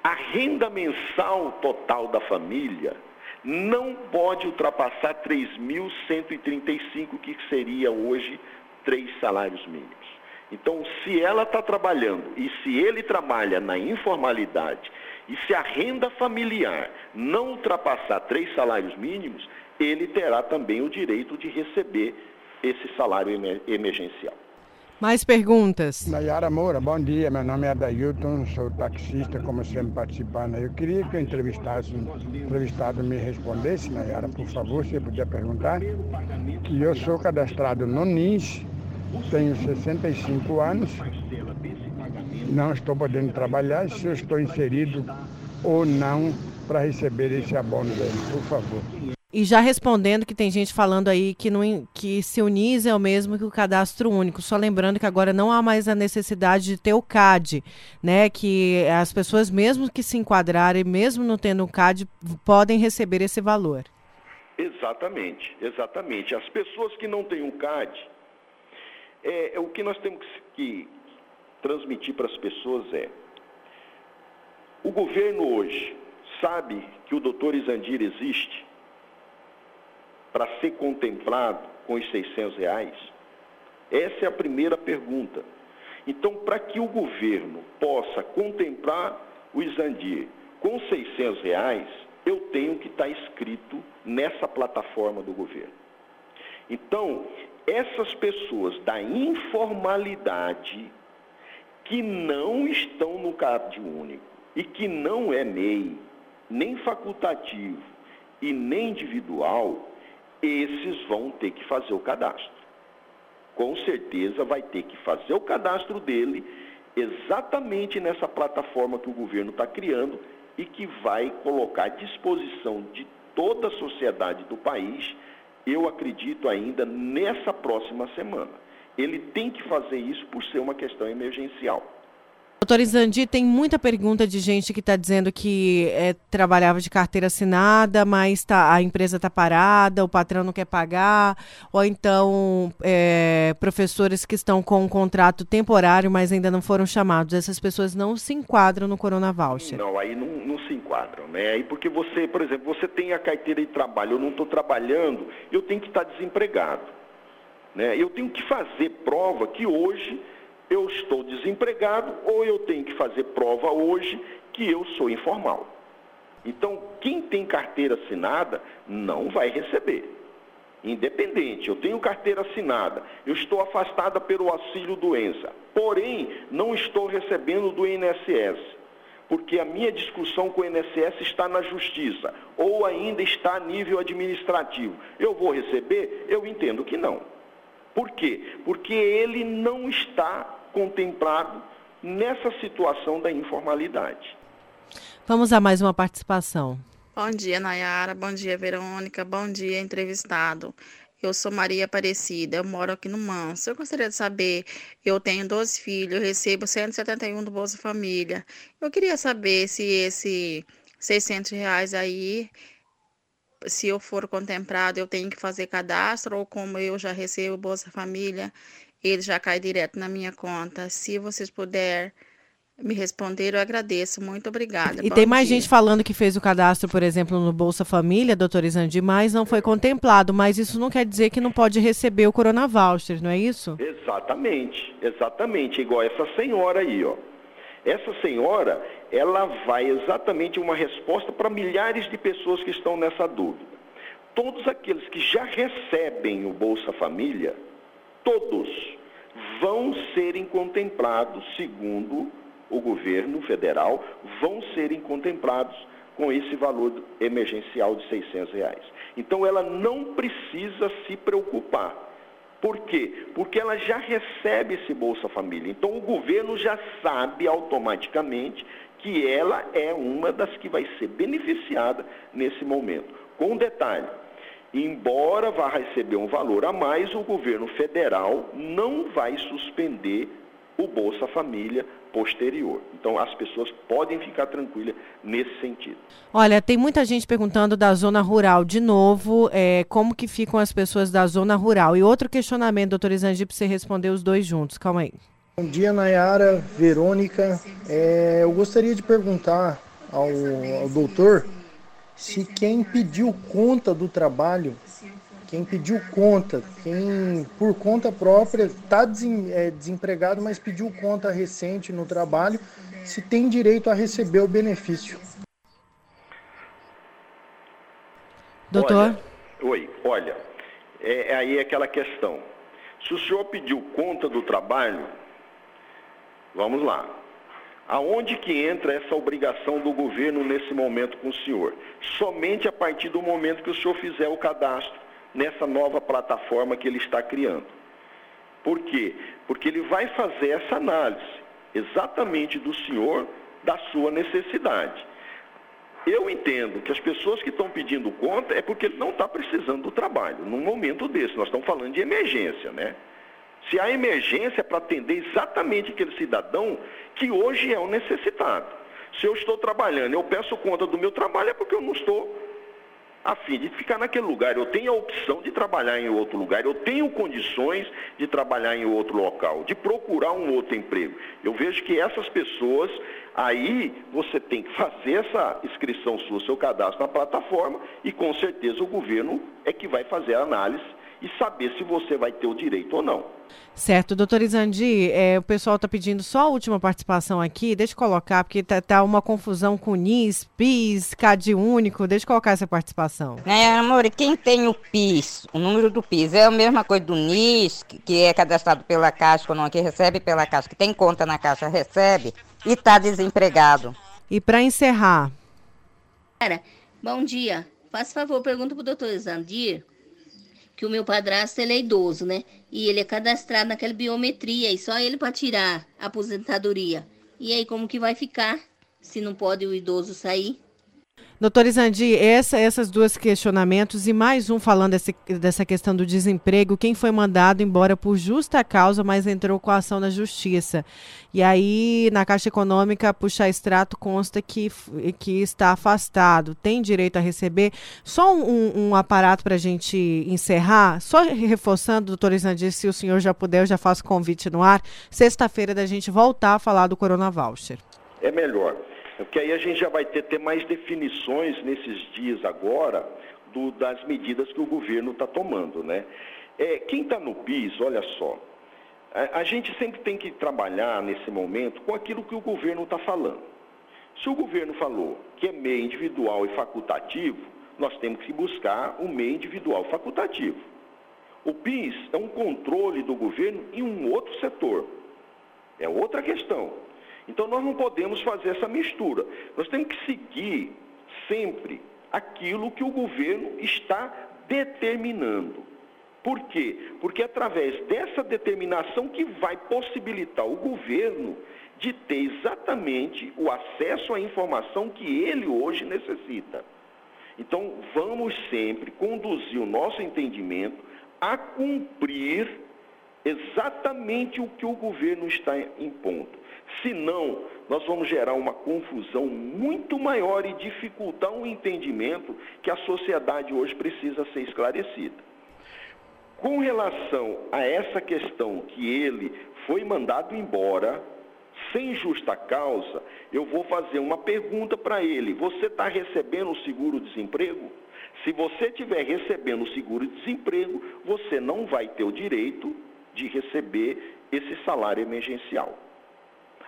a renda mensal total da família não pode ultrapassar 3.135, que seria hoje três salários mínimos. Então, se ela está trabalhando e se ele trabalha na informalidade e se a renda familiar não ultrapassar três salários mínimos, ele terá também o direito de receber esse salário emergencial. Mais perguntas? Nayara Moura, bom dia. Meu nome é Adailton, sou taxista, como sempre participando. Eu queria que o entrevistasse, o entrevistado me respondesse, Nayara, por favor, se puder perguntar. Que eu sou cadastrado no NIS, tenho 65 anos, não estou podendo trabalhar, se eu estou inserido ou não para receber esse abono dele, por favor. E já respondendo que tem gente falando aí que, não, que se unir é o mesmo que o cadastro único. Só lembrando que agora não há mais a necessidade de ter o CAD, né? Que as pessoas, mesmo que se enquadrarem, mesmo não tendo o CAD, podem receber esse valor. Exatamente, exatamente. As pessoas que não têm o CAD, é, é, o que nós temos que transmitir para as pessoas é: o governo hoje sabe que o doutor Isandir existe para ser contemplado com os 600 reais? Essa é a primeira pergunta. Então, para que o governo possa contemplar o Isandir com 600 reais, eu tenho que estar inscrito nessa plataforma do governo. Então, essas pessoas da informalidade que não estão no CAD único e que não é MEI, nem facultativo e nem individual, esses vão ter que fazer o cadastro. Com certeza vai ter que fazer o cadastro dele exatamente nessa plataforma que o governo está criando e que vai colocar à disposição de toda a sociedade do país eu acredito ainda nessa próxima semana. Ele tem que fazer isso por ser uma questão emergencial. Doutor Izandi, tem muita pergunta de gente que está dizendo que é, trabalhava de carteira assinada, mas tá, a empresa está parada, o patrão não quer pagar, ou então é, professores que estão com um contrato temporário, mas ainda não foram chamados. Essas pessoas não se enquadram no Corona Voucher. Não, aí não, não se enquadram, né? Aí porque você, por exemplo, você tem a carteira de trabalho, eu não estou trabalhando, eu tenho que estar tá desempregado. Né? Eu tenho que fazer prova que hoje eu estou desempregado ou eu tenho que fazer prova hoje que eu sou informal. Então, quem tem carteira assinada não vai receber. Independente, eu tenho carteira assinada, eu estou afastada pelo auxílio doença, porém não estou recebendo do INSS, porque a minha discussão com o INSS está na justiça ou ainda está a nível administrativo. Eu vou receber? Eu entendo que não. Por quê? Porque ele não está contemplado nessa situação da informalidade. Vamos a mais uma participação. Bom dia, Nayara. Bom dia, Verônica. Bom dia, entrevistado. Eu sou Maria Aparecida, eu moro aqui no Manso. Eu gostaria de saber, eu tenho 12 filhos, eu recebo 171 do Bolsa Família. Eu queria saber se esse 600 reais aí, se eu for contemplado, eu tenho que fazer cadastro ou como eu já recebo Bolsa Família, ele já cai direto na minha conta. Se vocês puderem me responder, eu agradeço. Muito obrigada. E Bom tem mais dia. gente falando que fez o cadastro, por exemplo, no Bolsa Família, doutor Isandi, mas não foi contemplado. Mas isso não quer dizer que não pode receber o Corona Voucher, não é isso? Exatamente, exatamente. Igual essa senhora aí, ó. Essa senhora, ela vai exatamente uma resposta para milhares de pessoas que estão nessa dúvida. Todos aqueles que já recebem o Bolsa Família, todos vão serem contemplados, segundo o governo federal, vão serem contemplados com esse valor emergencial de 600 reais. Então ela não precisa se preocupar. Por quê? Porque ela já recebe esse Bolsa Família. Então o governo já sabe automaticamente que ela é uma das que vai ser beneficiada nesse momento. Com um detalhe, embora vá receber um valor a mais, o governo federal não vai suspender o Bolsa Família posterior. Então as pessoas podem ficar tranquilas nesse sentido. Olha, tem muita gente perguntando da zona rural de novo, é, como que ficam as pessoas da zona rural. E outro questionamento, doutor Isandi, para você responder os dois juntos. Calma aí. Bom dia, Nayara, Verônica. É, eu gostaria de perguntar ao, ao doutor se quem pediu conta do trabalho quem pediu conta, quem por conta própria está é, desempregado, mas pediu conta recente no trabalho, se tem direito a receber o benefício. Doutor? Olha, oi, olha, é, é aí aquela questão. Se o senhor pediu conta do trabalho, vamos lá. Aonde que entra essa obrigação do governo nesse momento com o senhor? Somente a partir do momento que o senhor fizer o cadastro nessa nova plataforma que ele está criando. Por quê? Porque ele vai fazer essa análise exatamente do senhor, da sua necessidade. Eu entendo que as pessoas que estão pedindo conta é porque ele não está precisando do trabalho, num momento desse. Nós estamos falando de emergência, né? Se há emergência para atender exatamente aquele cidadão que hoje é o necessitado. Se eu estou trabalhando, eu peço conta do meu trabalho, é porque eu não estou a fim de ficar naquele lugar. Eu tenho a opção de trabalhar em outro lugar, eu tenho condições de trabalhar em outro local, de procurar um outro emprego. Eu vejo que essas pessoas, aí você tem que fazer essa inscrição sua, seu cadastro na plataforma e com certeza o governo é que vai fazer a análise e saber se você vai ter o direito ou não. Certo, doutor Izandi, é, o pessoal está pedindo só a última participação aqui, deixa eu colocar, porque está tá uma confusão com NIS, PIS, CAD único, deixa eu colocar essa participação. É, amor, quem tem o PIS, o número do PIS, é a mesma coisa do NIS, que é cadastrado pela Caixa, ou não, que recebe pela Caixa, que tem conta na Caixa, recebe, e está desempregado. E para encerrar... Cara, bom dia. Faça favor, pergunta para o doutor Izandir que o meu padrasto ele é idoso, né? E ele é cadastrado naquela biometria e só ele para tirar a aposentadoria. E aí como que vai ficar se não pode o idoso sair? Doutor Isandi, essa, essas duas questionamentos e mais um falando desse, dessa questão do desemprego, quem foi mandado embora por justa causa, mas entrou com a ação na justiça. E aí, na Caixa Econômica, puxar extrato consta que, que está afastado, tem direito a receber. Só um, um aparato para a gente encerrar, só reforçando, doutor Isandi, se o senhor já puder, eu já faço convite no ar, sexta-feira da gente voltar a falar do Corona Voucher. É melhor. Porque aí a gente já vai ter, ter mais definições nesses dias agora do, das medidas que o governo está tomando. Né? É, quem está no PIS, olha só, a, a, gente sempre tem que trabalhar nesse momento com aquilo que o governo está falando. Se o governo falou que é meio individual e facultativo, nós temos que buscar o meio individual facultativo. O PIS é um controle do governo em um outro setor. É outra questão. Então nós não podemos fazer essa mistura. Nós temos que seguir sempre aquilo que o governo está determinando. Por quê? Porque é através dessa determinação que vai possibilitar o governo de ter exatamente o acesso à informação que ele hoje necessita. Então, vamos sempre conduzir o nosso entendimento a cumprir exatamente o que o governo está impondo. Senão, nós vamos gerar uma confusão muito maior e dificultar um entendimento que a sociedade hoje precisa ser esclarecida. Com relação a essa questão que ele foi mandado embora, sem justa causa, eu vou fazer uma pergunta para ele: você está recebendo o seguro-desemprego? Se você estiver recebendo o seguro-desemprego, você não vai ter o direito de receber esse salário emergencial.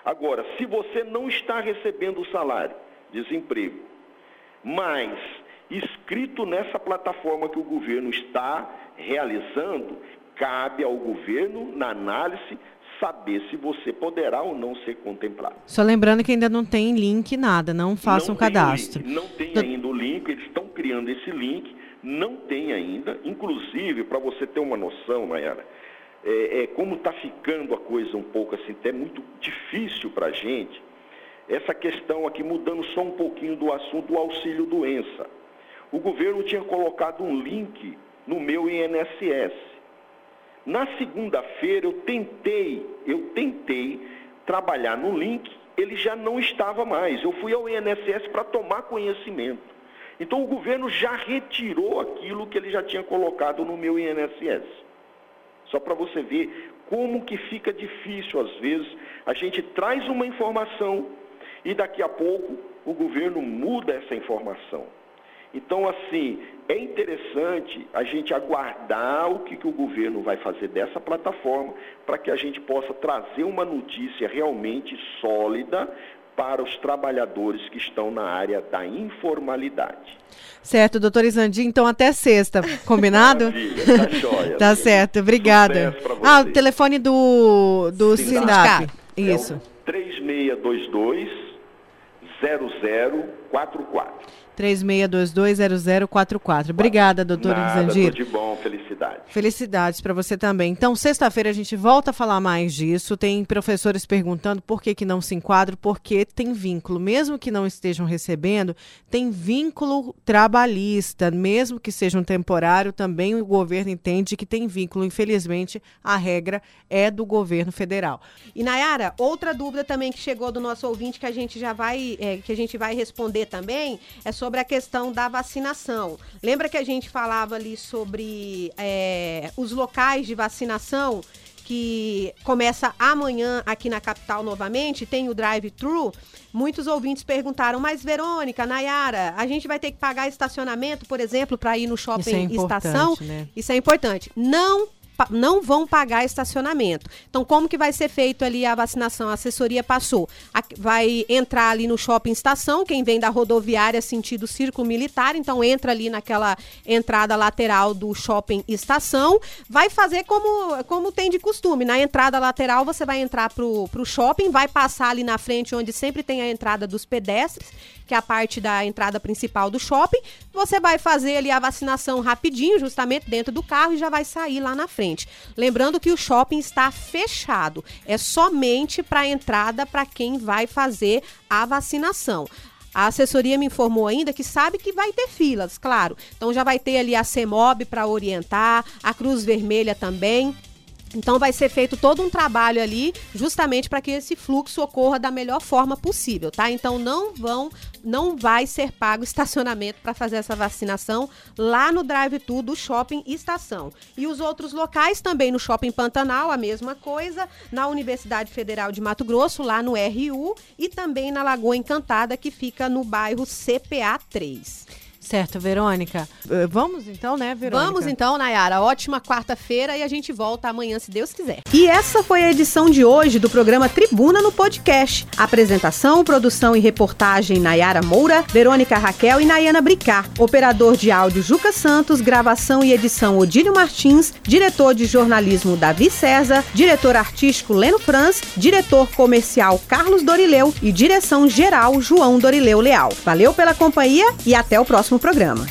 Agora, se você não está recebendo o salário, desemprego, mas escrito nessa plataforma que o governo está realizando, cabe ao governo, na análise, saber se você poderá ou não ser contemplado. Só lembrando que ainda não tem link, nada, não façam não cadastro. Link, não tem ainda o link, eles estão criando esse link, não tem ainda. Inclusive, para você ter uma noção, Nayara, é, é, como está ficando a coisa um pouco assim, até muito difícil para a gente, essa questão aqui, mudando só um pouquinho do assunto do auxílio doença. O governo tinha colocado um link no meu INSS. Na segunda-feira eu tentei, eu tentei trabalhar no link, ele já não estava mais. Eu fui ao INSS para tomar conhecimento. Então o governo já retirou aquilo que ele já tinha colocado no meu INSS. Só para você ver como que fica difícil às vezes. A gente traz uma informação e daqui a pouco o governo muda essa informação. Então, assim, é interessante a gente aguardar o que, que o governo vai fazer dessa plataforma para que a gente possa trazer uma notícia realmente sólida para os trabalhadores que estão na área da informalidade. Certo, doutor Isandi, então até sexta, combinado? Maravilha, tá joia. tá certo, obrigada. Ah, o telefone do, do Sindap. Isso. É 3622 0044. 36220044. Obrigada, doutor Nada, Isandir. tudo de bom, felicidade. Felicidades para você também. Então, sexta-feira a gente volta a falar mais disso. Tem professores perguntando por que, que não se enquadram, porque tem vínculo. Mesmo que não estejam recebendo, tem vínculo trabalhista. Mesmo que seja um temporário, também o governo entende que tem vínculo. Infelizmente, a regra é do governo federal. E Nayara, outra dúvida também que chegou do nosso ouvinte que a gente já vai, é, que a gente vai responder também é sobre a questão da vacinação. Lembra que a gente falava ali sobre é, os locais de vacinação? que começa amanhã aqui na capital novamente, tem o drive-thru. Muitos ouvintes perguntaram, mas Verônica, Nayara, a gente vai ter que pagar estacionamento, por exemplo, para ir no shopping Isso é estação? né? Isso é importante. Não não vão pagar estacionamento. Então, como que vai ser feito ali a vacinação? A assessoria passou. A- vai entrar ali no shopping estação, quem vem da rodoviária sentido círculo militar, então entra ali naquela entrada lateral do shopping estação, vai fazer como, como tem de costume. Na entrada lateral, você vai entrar pro, pro shopping, vai passar ali na frente, onde sempre tem a entrada dos pedestres, que é a parte da entrada principal do shopping. Você vai fazer ali a vacinação rapidinho, justamente dentro do carro, e já vai sair lá na frente. Lembrando que o shopping está fechado. É somente para entrada para quem vai fazer a vacinação. A assessoria me informou ainda que sabe que vai ter filas, claro. Então já vai ter ali a CEMOB para orientar, a Cruz Vermelha também. Então vai ser feito todo um trabalho ali, justamente para que esse fluxo ocorra da melhor forma possível, tá? Então não vão, não vai ser pago estacionamento para fazer essa vacinação lá no drive-thru do shopping estação. E os outros locais também no shopping Pantanal, a mesma coisa, na Universidade Federal de Mato Grosso, lá no RU e também na Lagoa Encantada, que fica no bairro CPA 3. Certo, Verônica. Eh, Vamos então, né, Verônica? Vamos então, Nayara. Ótima quarta-feira e a gente volta amanhã, se Deus quiser. E essa foi a edição de hoje do programa Tribuna no Podcast. Apresentação, produção e reportagem Nayara Moura, Verônica Raquel e Nayana Bricar. Operador de áudio Juca Santos, gravação e edição Odílio Martins, diretor de jornalismo Davi César, diretor artístico Leno Franz, diretor comercial Carlos Dorileu e direção geral João Dorileu Leal. Valeu pela companhia e até o próximo programa.